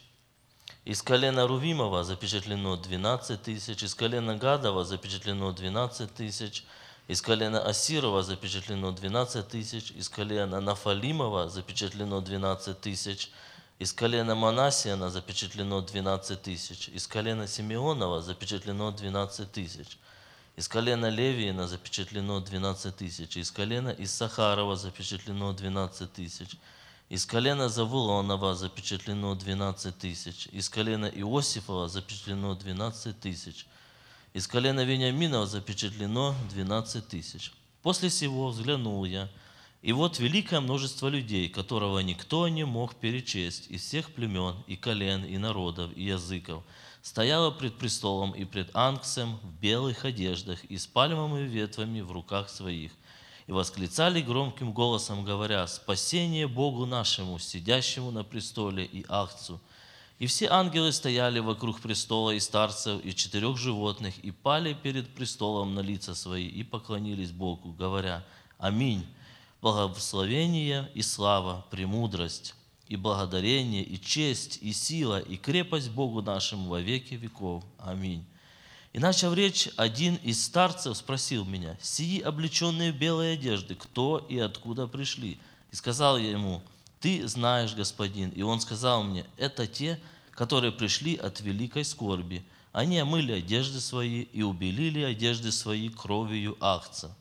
из колена Рувимова запечатлено 12 тысяч, из колена Гадова запечатлено 12 тысяч, из колена Асирова запечатлено 12 тысяч, из колена Нафалимова запечатлено 12 тысяч, из колена Манасиана запечатлено 12 тысяч. Из колена Симеонова запечатлено 12 тысяч. Из колена Левиина запечатлено 12 тысяч. Из колена Иссахарова запечатлено 12 тысяч. Из колена Завулонова запечатлено 12 тысяч. Из колена Иосифова запечатлено 12 тысяч. Из колена Вениаминова запечатлено 12 тысяч. После сего взглянул я – и вот великое множество людей, которого никто не мог перечесть из всех племен и колен, и народов, и языков, стояло пред престолом и пред Ангсом в белых одеждах и с пальмовыми ветвами в руках своих, и восклицали громким голосом, говоря, «Спасение Богу нашему, сидящему на престоле и Ахцу!» И все ангелы стояли вокруг престола и старцев, и четырех животных, и пали перед престолом на лица свои, и поклонились Богу, говоря, «Аминь!» Благословение и слава, премудрость и благодарение, и честь, и сила, и крепость Богу нашему во веки веков. Аминь. И начав речь, один из старцев спросил меня, «Сии, облеченные в белые одежды, кто и откуда пришли?» И сказал я ему, «Ты знаешь, господин». И он сказал мне, «Это те, которые пришли от великой скорби. Они омыли одежды свои и убелили одежды свои кровью ахца».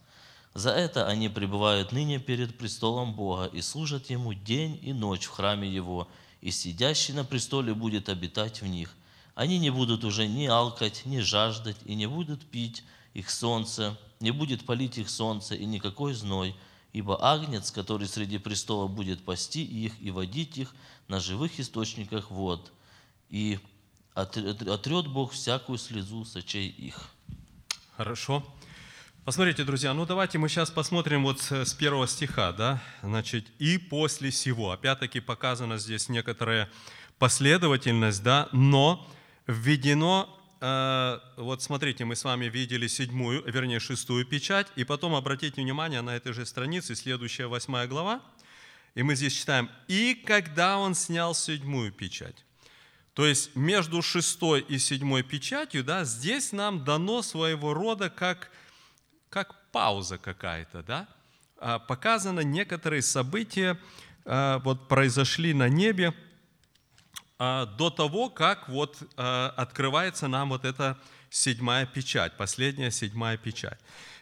За это они пребывают ныне перед престолом Бога и служат Ему день и ночь в храме Его, и сидящий на престоле будет обитать в них. Они не будут уже ни алкать, ни жаждать, и не будут пить их солнце, не будет палить их солнце и никакой зной, ибо агнец, который среди престола будет пасти их и водить их на живых источниках вод, и отрет Бог всякую слезу с очей их». Хорошо. Посмотрите, друзья, ну давайте мы сейчас посмотрим вот с первого стиха, да, значит, и после всего. Опять-таки показана здесь некоторая последовательность, да, но введено э, вот смотрите, мы с вами видели седьмую, вернее шестую печать, и потом обратите внимание на этой же странице, следующая восьмая глава, и мы здесь читаем, «И когда он снял седьмую печать». То есть между шестой и седьмой печатью, да, здесь нам дано своего рода как, как пауза какая-то, да, А, показано некоторые события, а, вот произошли на небе а, до того, как вот открывается нам вот эта седьмая печать, последняя седьмая печать.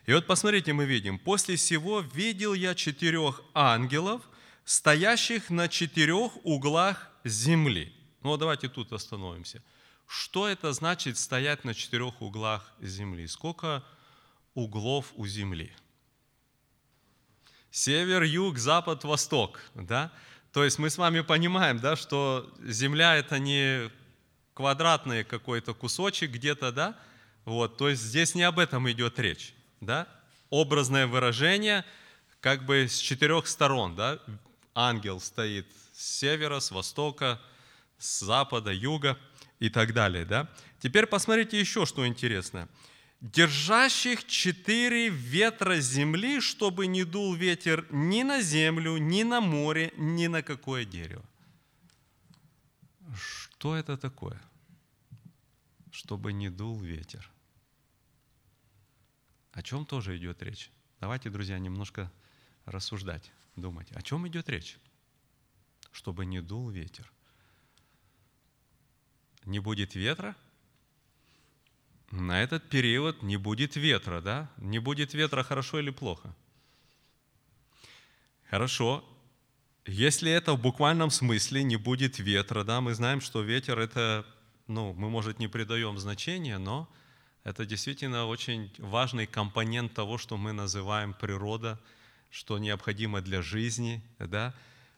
И вот посмотрите, мы видим, после всего видел я четырех ангелов, стоящих на четырех углах земли. Ну давайте тут остановимся. Что это значит стоять на четырех углах земли? Сколько углов у земли? Север, юг, запад, восток. Да? То есть мы с вами понимаем, да, что земля это не квадратный какой-то кусочек где-то, да? Вот, то есть здесь не об этом идет речь, да? Образное выражение как бы с четырех сторон, да? Ангел стоит с севера, с востока, с запада, юга и так далее, да? Теперь посмотрите еще, что интересно. Держащих четыре ветра земли, чтобы не дул ветер ни на землю, ни на море, ни на какое дерево. Что это такое? Чтобы не дул ветер. О чем тоже идет речь? Давайте, друзья, немножко рассуждать, думать. О чем идет речь? Чтобы не дул ветер. Не будет ветра? На этот период не будет ветра, да? Не будет ветра, хорошо или плохо? Хорошо. Если это в буквальном смысле не будет ветра, да, мы знаем, что ветер это, ну, мы, может, не придаем значения, но это действительно очень важный компонент того, что мы называем природа, что необходимо для жизни, да.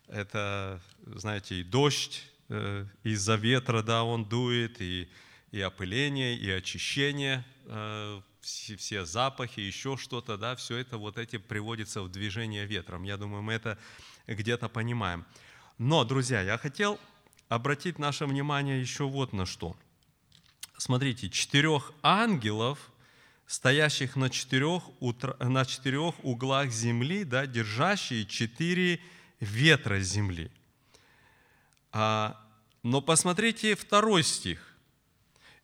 Это, знаете, и дождь э, из-за ветра, да, он дует, и, и опыление, и очищение, э, все, все запахи, еще что-то, да, все это вот эти приводится в движение ветром. Я думаю, мы это где-то понимаем. Но, друзья, я хотел обратить наше внимание еще вот на что. Смотрите, четырех ангелов, стоящих на четырех, на четырех углах земли, да, держащие четыре ветра земли. А, но посмотрите второй стих.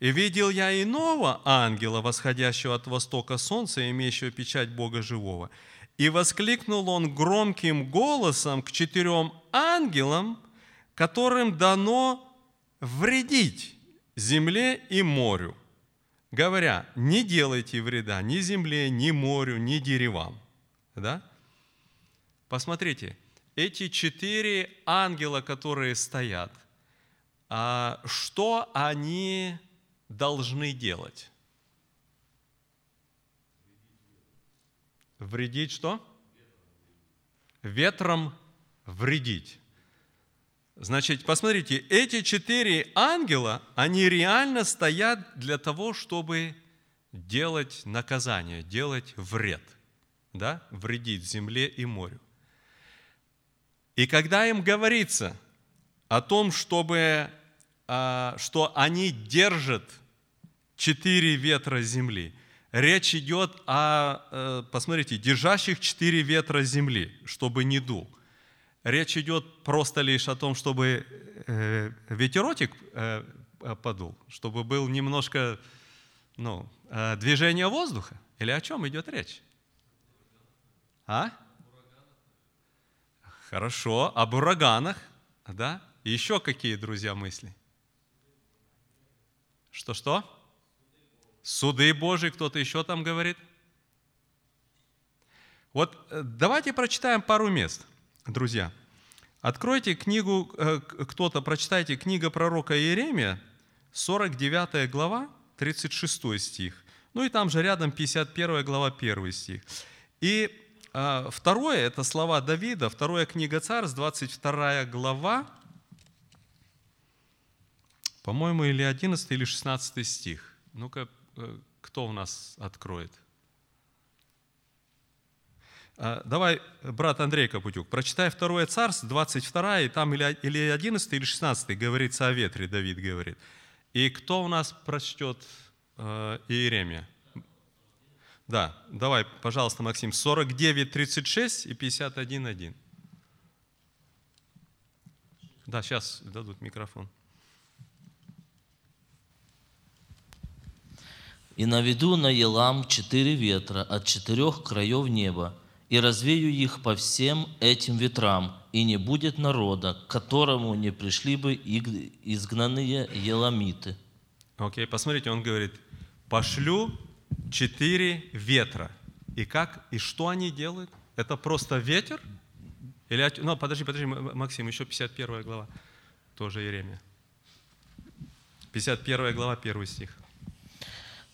«И видел я иного ангела, восходящего от востока солнца, имеющего печать Бога живого. И воскликнул он громким голосом к четырем ангелам, которым дано вредить земле и морю, говоря, не делайте вреда ни земле, ни морю, ни деревам. Да? Посмотрите, эти четыре ангела, которые стоят, а что они должны делать? Вредить что? Ветром вредить. Значит, посмотрите, эти четыре ангела, они реально стоят для того, чтобы делать наказание, делать вред, да, вредить земле и морю. И когда им говорится о том, чтобы, а, что они держат четыре ветра земли, речь идет о, э, посмотрите, держащих четыре ветра земли, чтобы не дул – Речь идет просто лишь о том, чтобы э, ветеротик э, подул, чтобы был немножко ну, движение воздуха? Или о чем идет речь? А? Хорошо, об ураганах, да? еще какие, друзья, мысли? Что-что? Суды Божьи, кто-то еще там говорит? Вот давайте прочитаем пару мест – друзья, откройте книгу, э, кто-то прочитайте книга пророка Иеремия, 49 глава, 36 стих. Ну и там же рядом 51 глава, 1 стих. И э, второе, это слова Давида, вторая книга Царств, 22 глава, по-моему, или 11, или 16 стих. Ну-ка, э, кто у нас откроет? А, давай, брат Андрей Капутюк, прочитай 2 Царств, 22, и там или 11, или 16 говорится о ветре, Давид говорит. И кто у нас прочтет э, Иеремия? Да, давай, пожалуйста, Максим, 49, 36 и 51, 1. Да, сейчас дадут микрофон. «И наведу на Елам четыре ветра от четырех краев неба, и развею их по всем этим ветрам, и не будет народа, к которому не пришли бы изгнанные еламиты». Окей, посмотрите, он говорит, пошлю четыре ветра. И как, и что они делают? Это просто ветер? Или, ну, подожди, подожди, Максим, еще 51 глава, тоже Иеремия. 51 глава, 1 стих.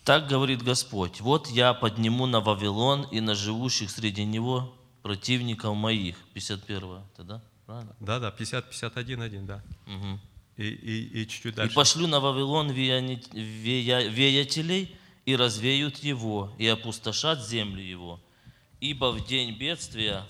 Так говорит Господь, вот я подниму на Вавилон и на живущих среди него противников моих. 51 это, да? Правильно? Да, да, 50, 51, 1, да. Мгм. И, и, и чуть-чуть И дальше. пошлю на Вавилон вея- веятелей, и развеют его, и опустошат землю его. Ибо в день бедствия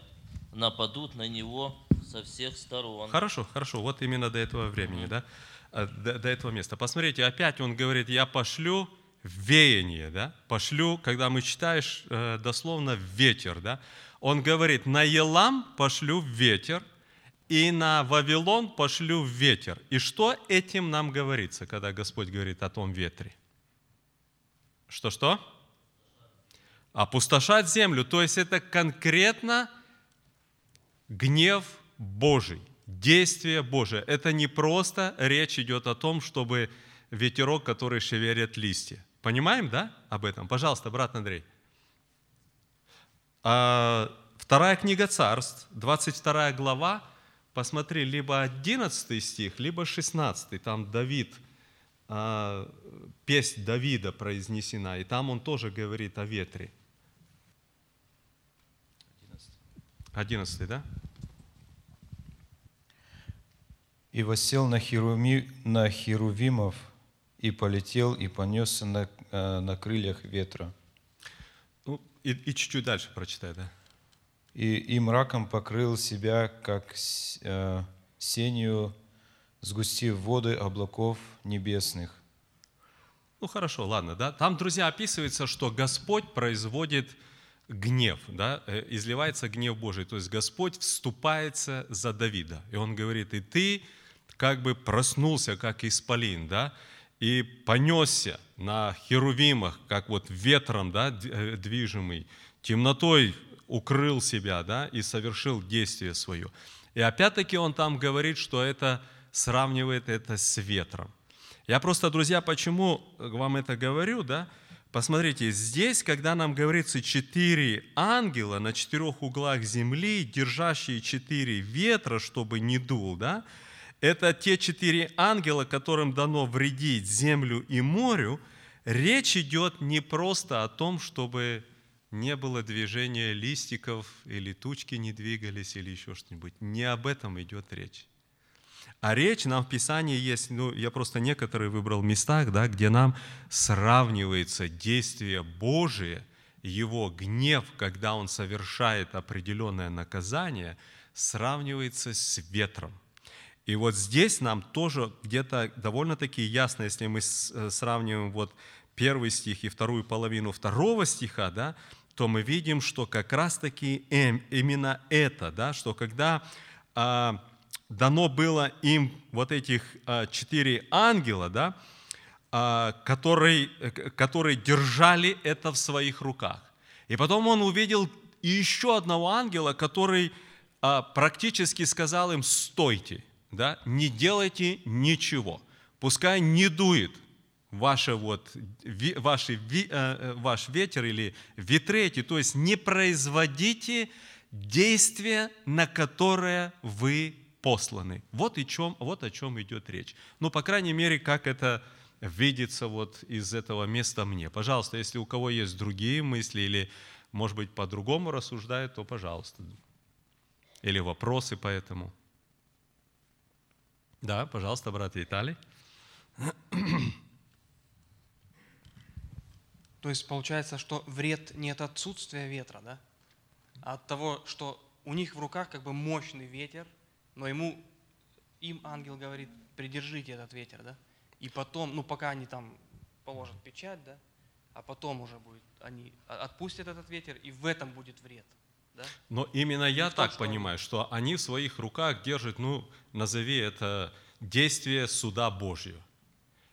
нападут на него со всех сторон. Хорошо, хорошо, вот именно до этого времени, да, А, до, до этого места. Посмотрите, опять он говорит, я пошлю веяние, да, пошлю, когда мы читаешь э, дословно ветер, да, он говорит, на Елам пошлю ветер, и на Вавилон пошлю ветер. И что этим нам говорится, когда Господь говорит о том ветре? Что-что? Опустошать землю. То есть это конкретно гнев Божий, действие Божие. Это не просто речь идет о том, чтобы ветерок, который шевелит листья. Понимаем, да, об этом? Пожалуйста, брат Андрей. А, Вторая книга царств, 22 глава, посмотри, либо 11 стих, либо 16, там Давид, а, песнь Давида произнесена, и там он тоже говорит о ветре. 11, да? И херуми, на херувимов, и полетел, и понесся на, э, на крыльях ветра. Ну, и, и чуть-чуть дальше прочитай, да? И, и мраком покрыл себя, как э, сенью, сгустив воды облаков небесных. Ну хорошо, ладно, да. Там, друзья, описывается, что Господь производит гнев, да, э, изливается гнев Божий. То есть Господь вступается за Давида. И он говорит, и ты как бы проснулся, как исполин, да, и понесся на херувимах, как вот ветром, да, э, движимый, темнотой укрыл себя, да, и совершил действие свое. И опять-таки он там говорит, что это сравнивает это с ветром. Я просто, друзья, почему вам это говорю, да? Посмотрите, здесь, когда нам говорится четыре ангела на четырех углах земли, держащие четыре ветра, чтобы не дул, да? Это те четыре ангела, которым дано вредить землю и морю. Речь идет не просто о том, чтобы не было движения листиков, или тучки не двигались, или еще что-нибудь. Не об этом идет речь. А речь нам в Писании есть, ну, я просто некоторые выбрал местах, да, где нам сравнивается действие Божие, Его гнев, когда Он совершает определенное наказание, сравнивается с ветром. И вот здесь нам тоже где-то довольно-таки ясно, если мы э, сравниваем вот первый стих и вторую половину второго стиха, да, то мы видим, что как раз-таки эм- именно это, да, что когда а, дано было им вот этих а, четыре ангела, да, а, которые, э, которые держали это в своих руках. И потом он увидел еще одного ангела, который а, практически сказал им, стойте, да, не делайте ничего, пускай не дует ваше вот, ви- ваши, э, э, ваш ветер или ветры эти, то есть не производите действия, на которое вы посланы. Вот, и чем, вот о чем идет речь. Ну, по крайней мере, как это видится вот из этого места мне. Пожалуйста, если у кого есть другие мысли или, может быть, по-другому рассуждают, то пожалуйста. Или вопросы по этому. Да, пожалуйста, брат Виталий. То есть получается, что вред не от отсутствия ветра, да? А от того, что у них в руках как бы мощный ветер, но ему, им ангел говорит, придержите этот ветер, да? и потом, ну пока они там положат печать, да, а потом уже будет, они отпустят этот ветер, и в этом будет вред. Да? Но именно я том, так что- понимаю, что они в своих руках держат, ну, назови это действие суда Божьего.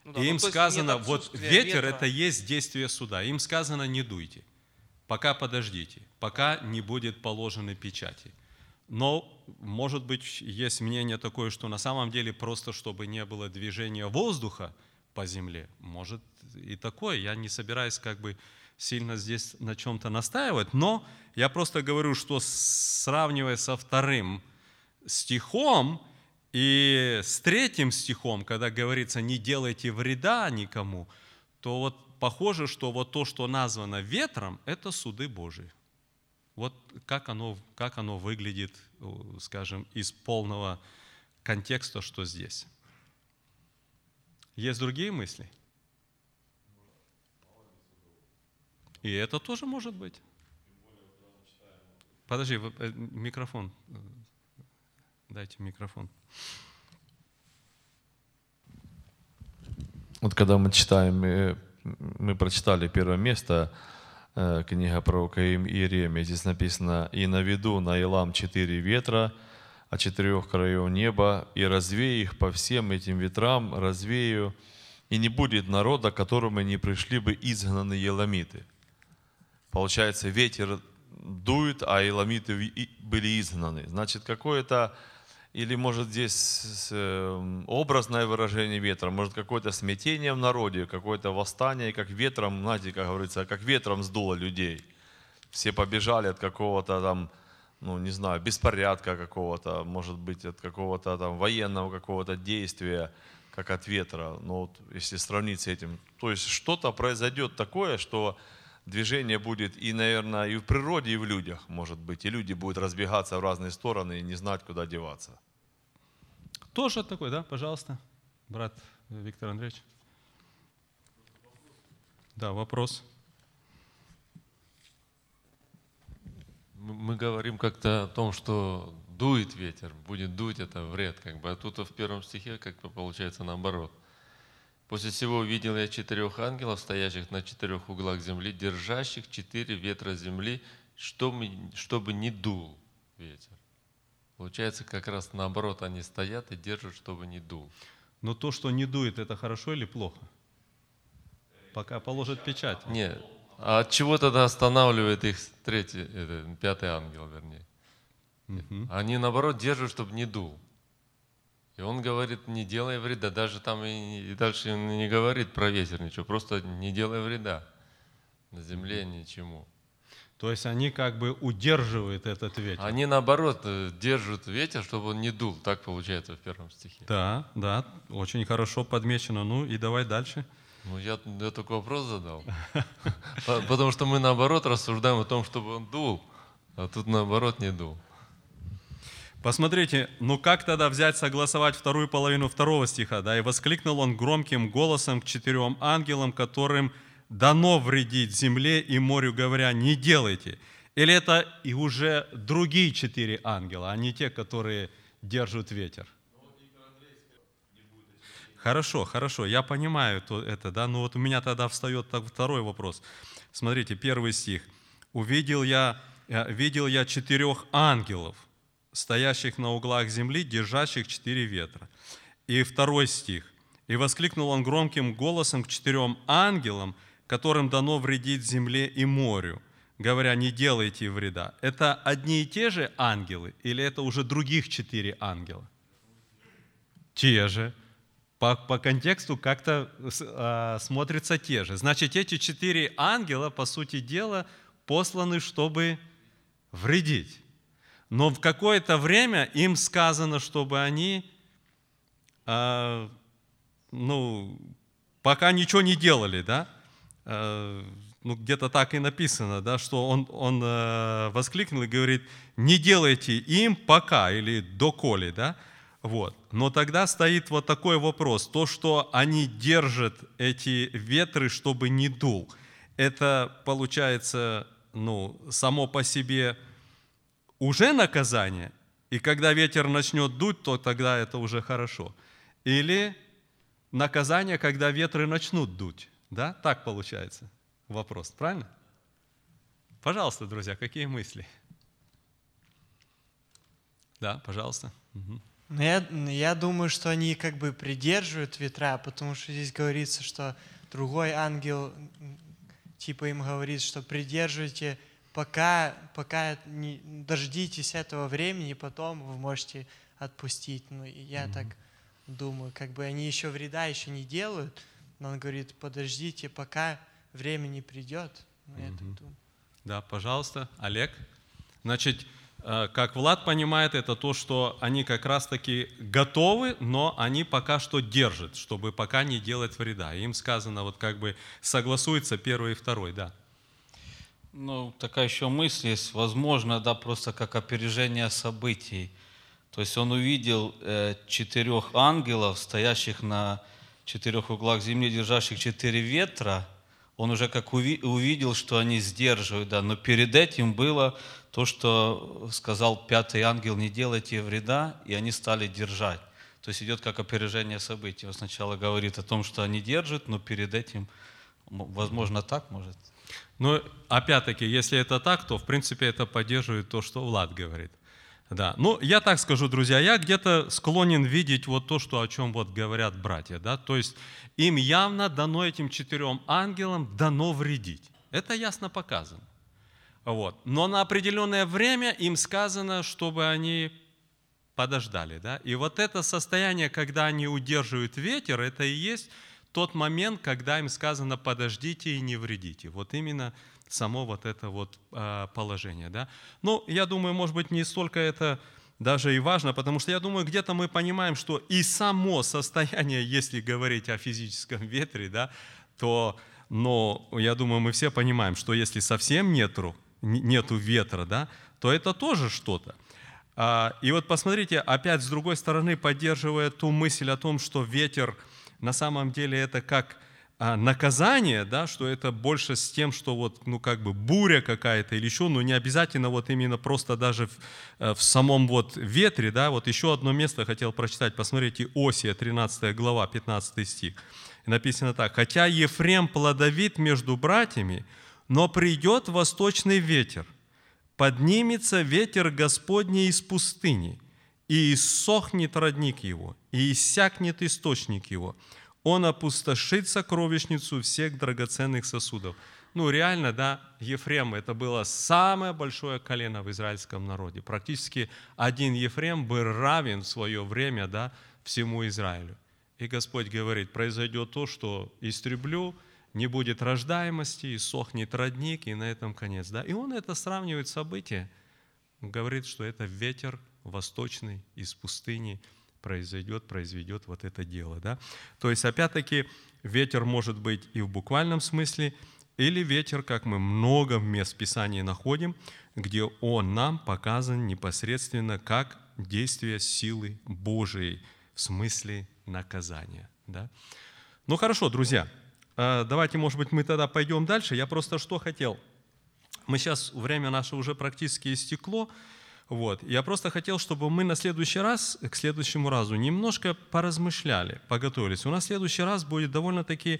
Ну да, И ну, им сказано, вот ветер ветра. это есть действие суда. Им сказано, не дуйте, пока подождите, пока не будет положены печати. Но, может быть, есть мнение такое, что на самом деле просто, чтобы не было движения воздуха по земле, может и такое. Я не собираюсь как бы сильно здесь на чем-то настаивать, но я просто говорю, что сравнивая со вторым стихом и с третьим стихом, когда говорится «не делайте вреда никому», то вот похоже, что вот то, что названо ветром, это суды Божии. Вот как оно, как оно выглядит, скажем, из полного контекста, что здесь. Есть другие мысли? И это тоже может быть. Подожди, э, микрофон. э, Дайте микрофон. Вот когда мы читаем, э, мы прочитали первое место, книга пророка Иеремия, здесь написано, «И наведу на Илам четыре ветра, от четырех краев неба, и развею их по всем этим ветрам, развею, и не будет народа, которому не пришли бы изгнанные еламиты». Получается, ветер дует, а еламиты ви- и- были изгнаны. Значит, какое-то, или может здесь э, образное выражение ветра, может какое-то смятение в народе, какое-то восстание, как ветром, знаете, как говорится, как ветром сдуло людей. Все побежали от какого-то там, ну не знаю, беспорядка какого-то, может быть, от какого-то там военного какого-то действия, как от ветра. Но вот если сравнить с этим, то есть что-то произойдет такое, что движение будет и, наверное, и в природе, и в людях, может быть. И люди будут разбегаться в разные стороны и не знать, куда деваться. Тоже такой, да? Пожалуйста, брат Виктор Андреевич. Да, вопрос. Мы говорим как-то о том, что дует ветер, будет дуть, это вред, как бы. А тут в первом стихе как бы получается наоборот. После всего увидел я четырех ангелов, стоящих на четырех углах земли, держащих четыре ветра земли, чтобы, чтобы не дул ветер. Получается, как раз наоборот, они стоят и держат, чтобы не дул. Но то, что не дует, это хорошо или плохо? Пока положат печать. Нет. А от чего тогда останавливает их третий, это, пятый ангел, вернее? Мгм. Они наоборот держат, чтобы не дул. И он говорит, не делай вреда. Даже там и, и дальше не говорит про ветер ничего, просто не делай вреда. На земле ничему. То есть они как бы удерживают этот ветер. Они наоборот э, держат ветер, чтобы он не дул. Так получается в первом стихе. Да, да, очень хорошо подмечено. Ну и давай дальше. Ну, я, я только вопрос задал. (laughs) По- Потому что мы наоборот рассуждаем о том, чтобы он дул, а тут наоборот не дул. Посмотрите, ну как тогда взять, согласовать вторую половину второго стиха, да? И воскликнул он громким голосом к четырем ангелам, которым дано вредить земле и морю, говоря, не делайте. Или это и уже другие четыре ангела, а не те, которые держат ветер? Хорошо, хорошо, я понимаю то- это, да, но вот у меня тогда встает второй вопрос. Смотрите, первый стих. «Увидел я, э, видел я четырех ангелов, стоящих на углах земли, держащих четыре ветра». И второй стих. «И воскликнул он громким голосом к четырем ангелам, которым дано вредить земле и морю, говоря, не делайте вреда». Это одни и те же ангелы или это уже других четыре ангела? Те же. По, по контексту как-то с- а, смотрятся те же. Значит, эти четыре ангела, по сути дела, посланы, чтобы вредить. Но в какое-то время им сказано, чтобы они, а, ну, пока ничего не делали, да? А, ну, где-то так и написано, да, что он, он э, воскликнул и говорит, не делайте им пока или доколе, да? Вот. Но тогда стоит вот такой вопрос. То, что они держат эти ветры, чтобы не дул, это получается ну, само по себе уже наказание, и когда ветер начнет дуть, то тогда это уже хорошо. Или наказание, когда ветры начнут дуть. Да? Так получается вопрос, правильно? Пожалуйста, друзья, какие мысли? Да, пожалуйста. Мгм. Ну, я, я думаю, что они как бы придерживают ветра, потому что здесь говорится, что другой ангел типа им говорит, что придерживайте, пока, пока не дождитесь этого времени, потом вы можете отпустить. Ну, я так думаю, как бы они еще вреда еще не делают, но он говорит, подождите, пока время не придет. Ну, я так думаю. Да, пожалуйста, Олег. Значит, э, как Влад понимает, это то, что они как раз-таки готовы, но они пока что держат, чтобы пока не делать вреда. Им сказано, вот как бы согласуется первый и второй, да. Ну, такая еще мысль есть, возможно, да, просто как опережение событий. То есть он увидел э, четырех ангелов, стоящих на четырех углах земли, держащих четыре ветра. Он уже как уви- увидел, что они сдерживают, да. Но перед этим было то, что сказал пятый ангел, не делайте вреда, и они стали держать. То есть идет как опережение событий. Он сначала говорит о том, что они держат, но перед этим, возможно, так может. Но опять-таки, если это так, то в принципе это поддерживает то, что Влад говорит. Да. Ну, я так скажу, друзья, я где-то склонен видеть вот то, что, о чем вот говорят братья. Да? То есть им явно дано этим четырем ангелам дано вредить. Это ясно показано. Вот. Но на определенное время им сказано, чтобы они подождали. Да? И вот это состояние, когда они удерживают ветер, это и есть тот момент, когда им сказано подождите и не вредите. Вот именно само вот это вот а, положение. Да? Ну, я думаю, может быть, не столько это даже и важно, потому что я думаю, где-то мы понимаем, что и само состояние, (laughs) если говорить о физическом ветре, да, то, но я думаю, мы все понимаем, что если совсем нету, нету ветра, да, то это тоже что-то. А, И вот посмотрите, опять с другой стороны, поддерживая ту мысль о том, что ветер на самом деле это как а, наказание, да, что это больше с тем, что вот, ну, как бы буря какая-то или еще, но не обязательно вот именно просто даже в, э, в самом вот ветре, да, вот еще одно место хотел прочитать, посмотрите, Осия, 13 глава, 15 стих. Написано так, «Хотя Ефрем плодовит между братьями, но придет восточный ветер, поднимется ветер Господний из пустыни, и иссохнет родник его, и иссякнет источник его. Он опустошит сокровищницу всех драгоценных сосудов. Ну, реально, да, Ефрем, это было самое большое колено в израильском народе. Практически один Ефрем был равен в свое время, да, всему Израилю. И Господь говорит, произойдет то, что истреблю, не будет рождаемости, и сохнет родник, и на этом конец. Да? И он это сравнивает события. Говорит, что это ветер восточный из пустыни произойдет, произведет вот это дело. Да? То есть, опять-таки, ветер может быть и в буквальном смысле, или ветер, как мы много мест в Писании находим, где он нам показан непосредственно как действие силы Божией в смысле наказания. Да? Ну хорошо, друзья, э, давайте, может быть, мы тогда пойдем дальше. Я просто что хотел. Мы сейчас, время наше уже практически истекло. Вот. Я просто хотел, чтобы мы на следующий раз, к следующему разу, немножко поразмышляли, поготовились. У нас в следующий раз будет довольно-таки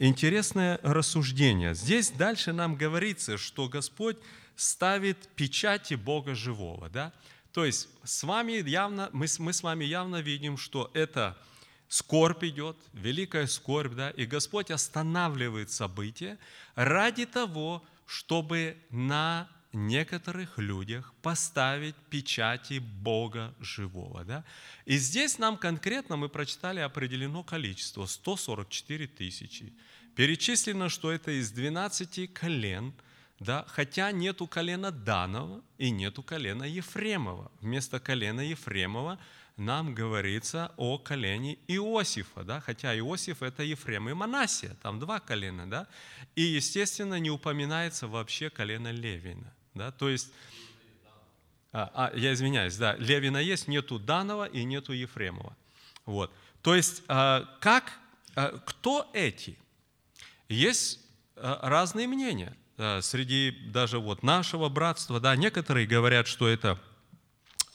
интересное рассуждение. Здесь дальше нам говорится, что Господь ставит печати Бога живого. Да? То есть с вами явно, мы, мы с вами явно видим, что это скорбь идет, великая скорбь, да, и Господь останавливает события ради того, чтобы на некоторых людях поставить печати Бога живого. Да? И здесь нам конкретно, мы прочитали, определено количество, 144 тысячи. Перечислено, что это из 12 колен, да, хотя нету колена Данова и нету колена Ефремова. Вместо колена Ефремова нам говорится о колене Иосифа, да, хотя Иосиф это Ефрем и Манасия, там два колена, да, и, естественно, не упоминается вообще колено Левина, да, то есть, а, а, я извиняюсь, да, Левина есть, нету Данова и нету Ефремова, вот, то есть, а, как, а, кто эти? Есть а, разные мнения а, среди даже вот нашего братства, да, некоторые говорят, что это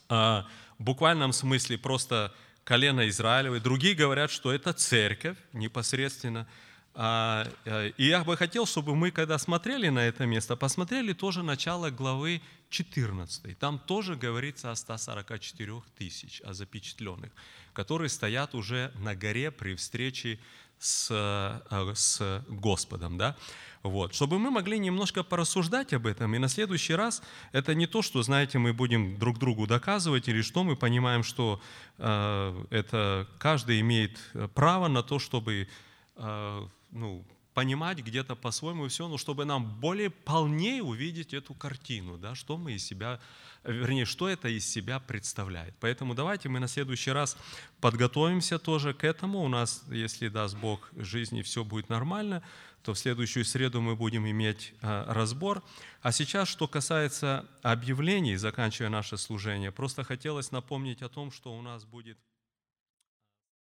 а, в буквальном смысле просто колено Израилевое, другие говорят, что это церковь непосредственно. А, э, И я бы хотел, чтобы мы, когда смотрели на это место, посмотрели тоже начало главы 14. Там тоже говорится о 144 тысяч, о запечатленных, которые стоят уже на горе при встрече с, э, с Господом. Да? Вот. Чтобы мы могли немножко порассуждать об этом, и на следующий раз это не то, что, знаете, мы будем друг другу доказывать, или что мы понимаем, что э, это каждый имеет право на то, чтобы э, ну, понимать где-то по-своему все, но чтобы нам более полнее увидеть эту картину, да, что мы из себя, вернее, что это из себя представляет. Поэтому давайте мы на следующий раз подготовимся тоже к этому. У нас, если даст Бог жизни, все будет нормально, то в следующую среду мы будем иметь а, разбор. А сейчас, что касается объявлений, заканчивая наше служение, просто хотелось напомнить о том, что у нас будет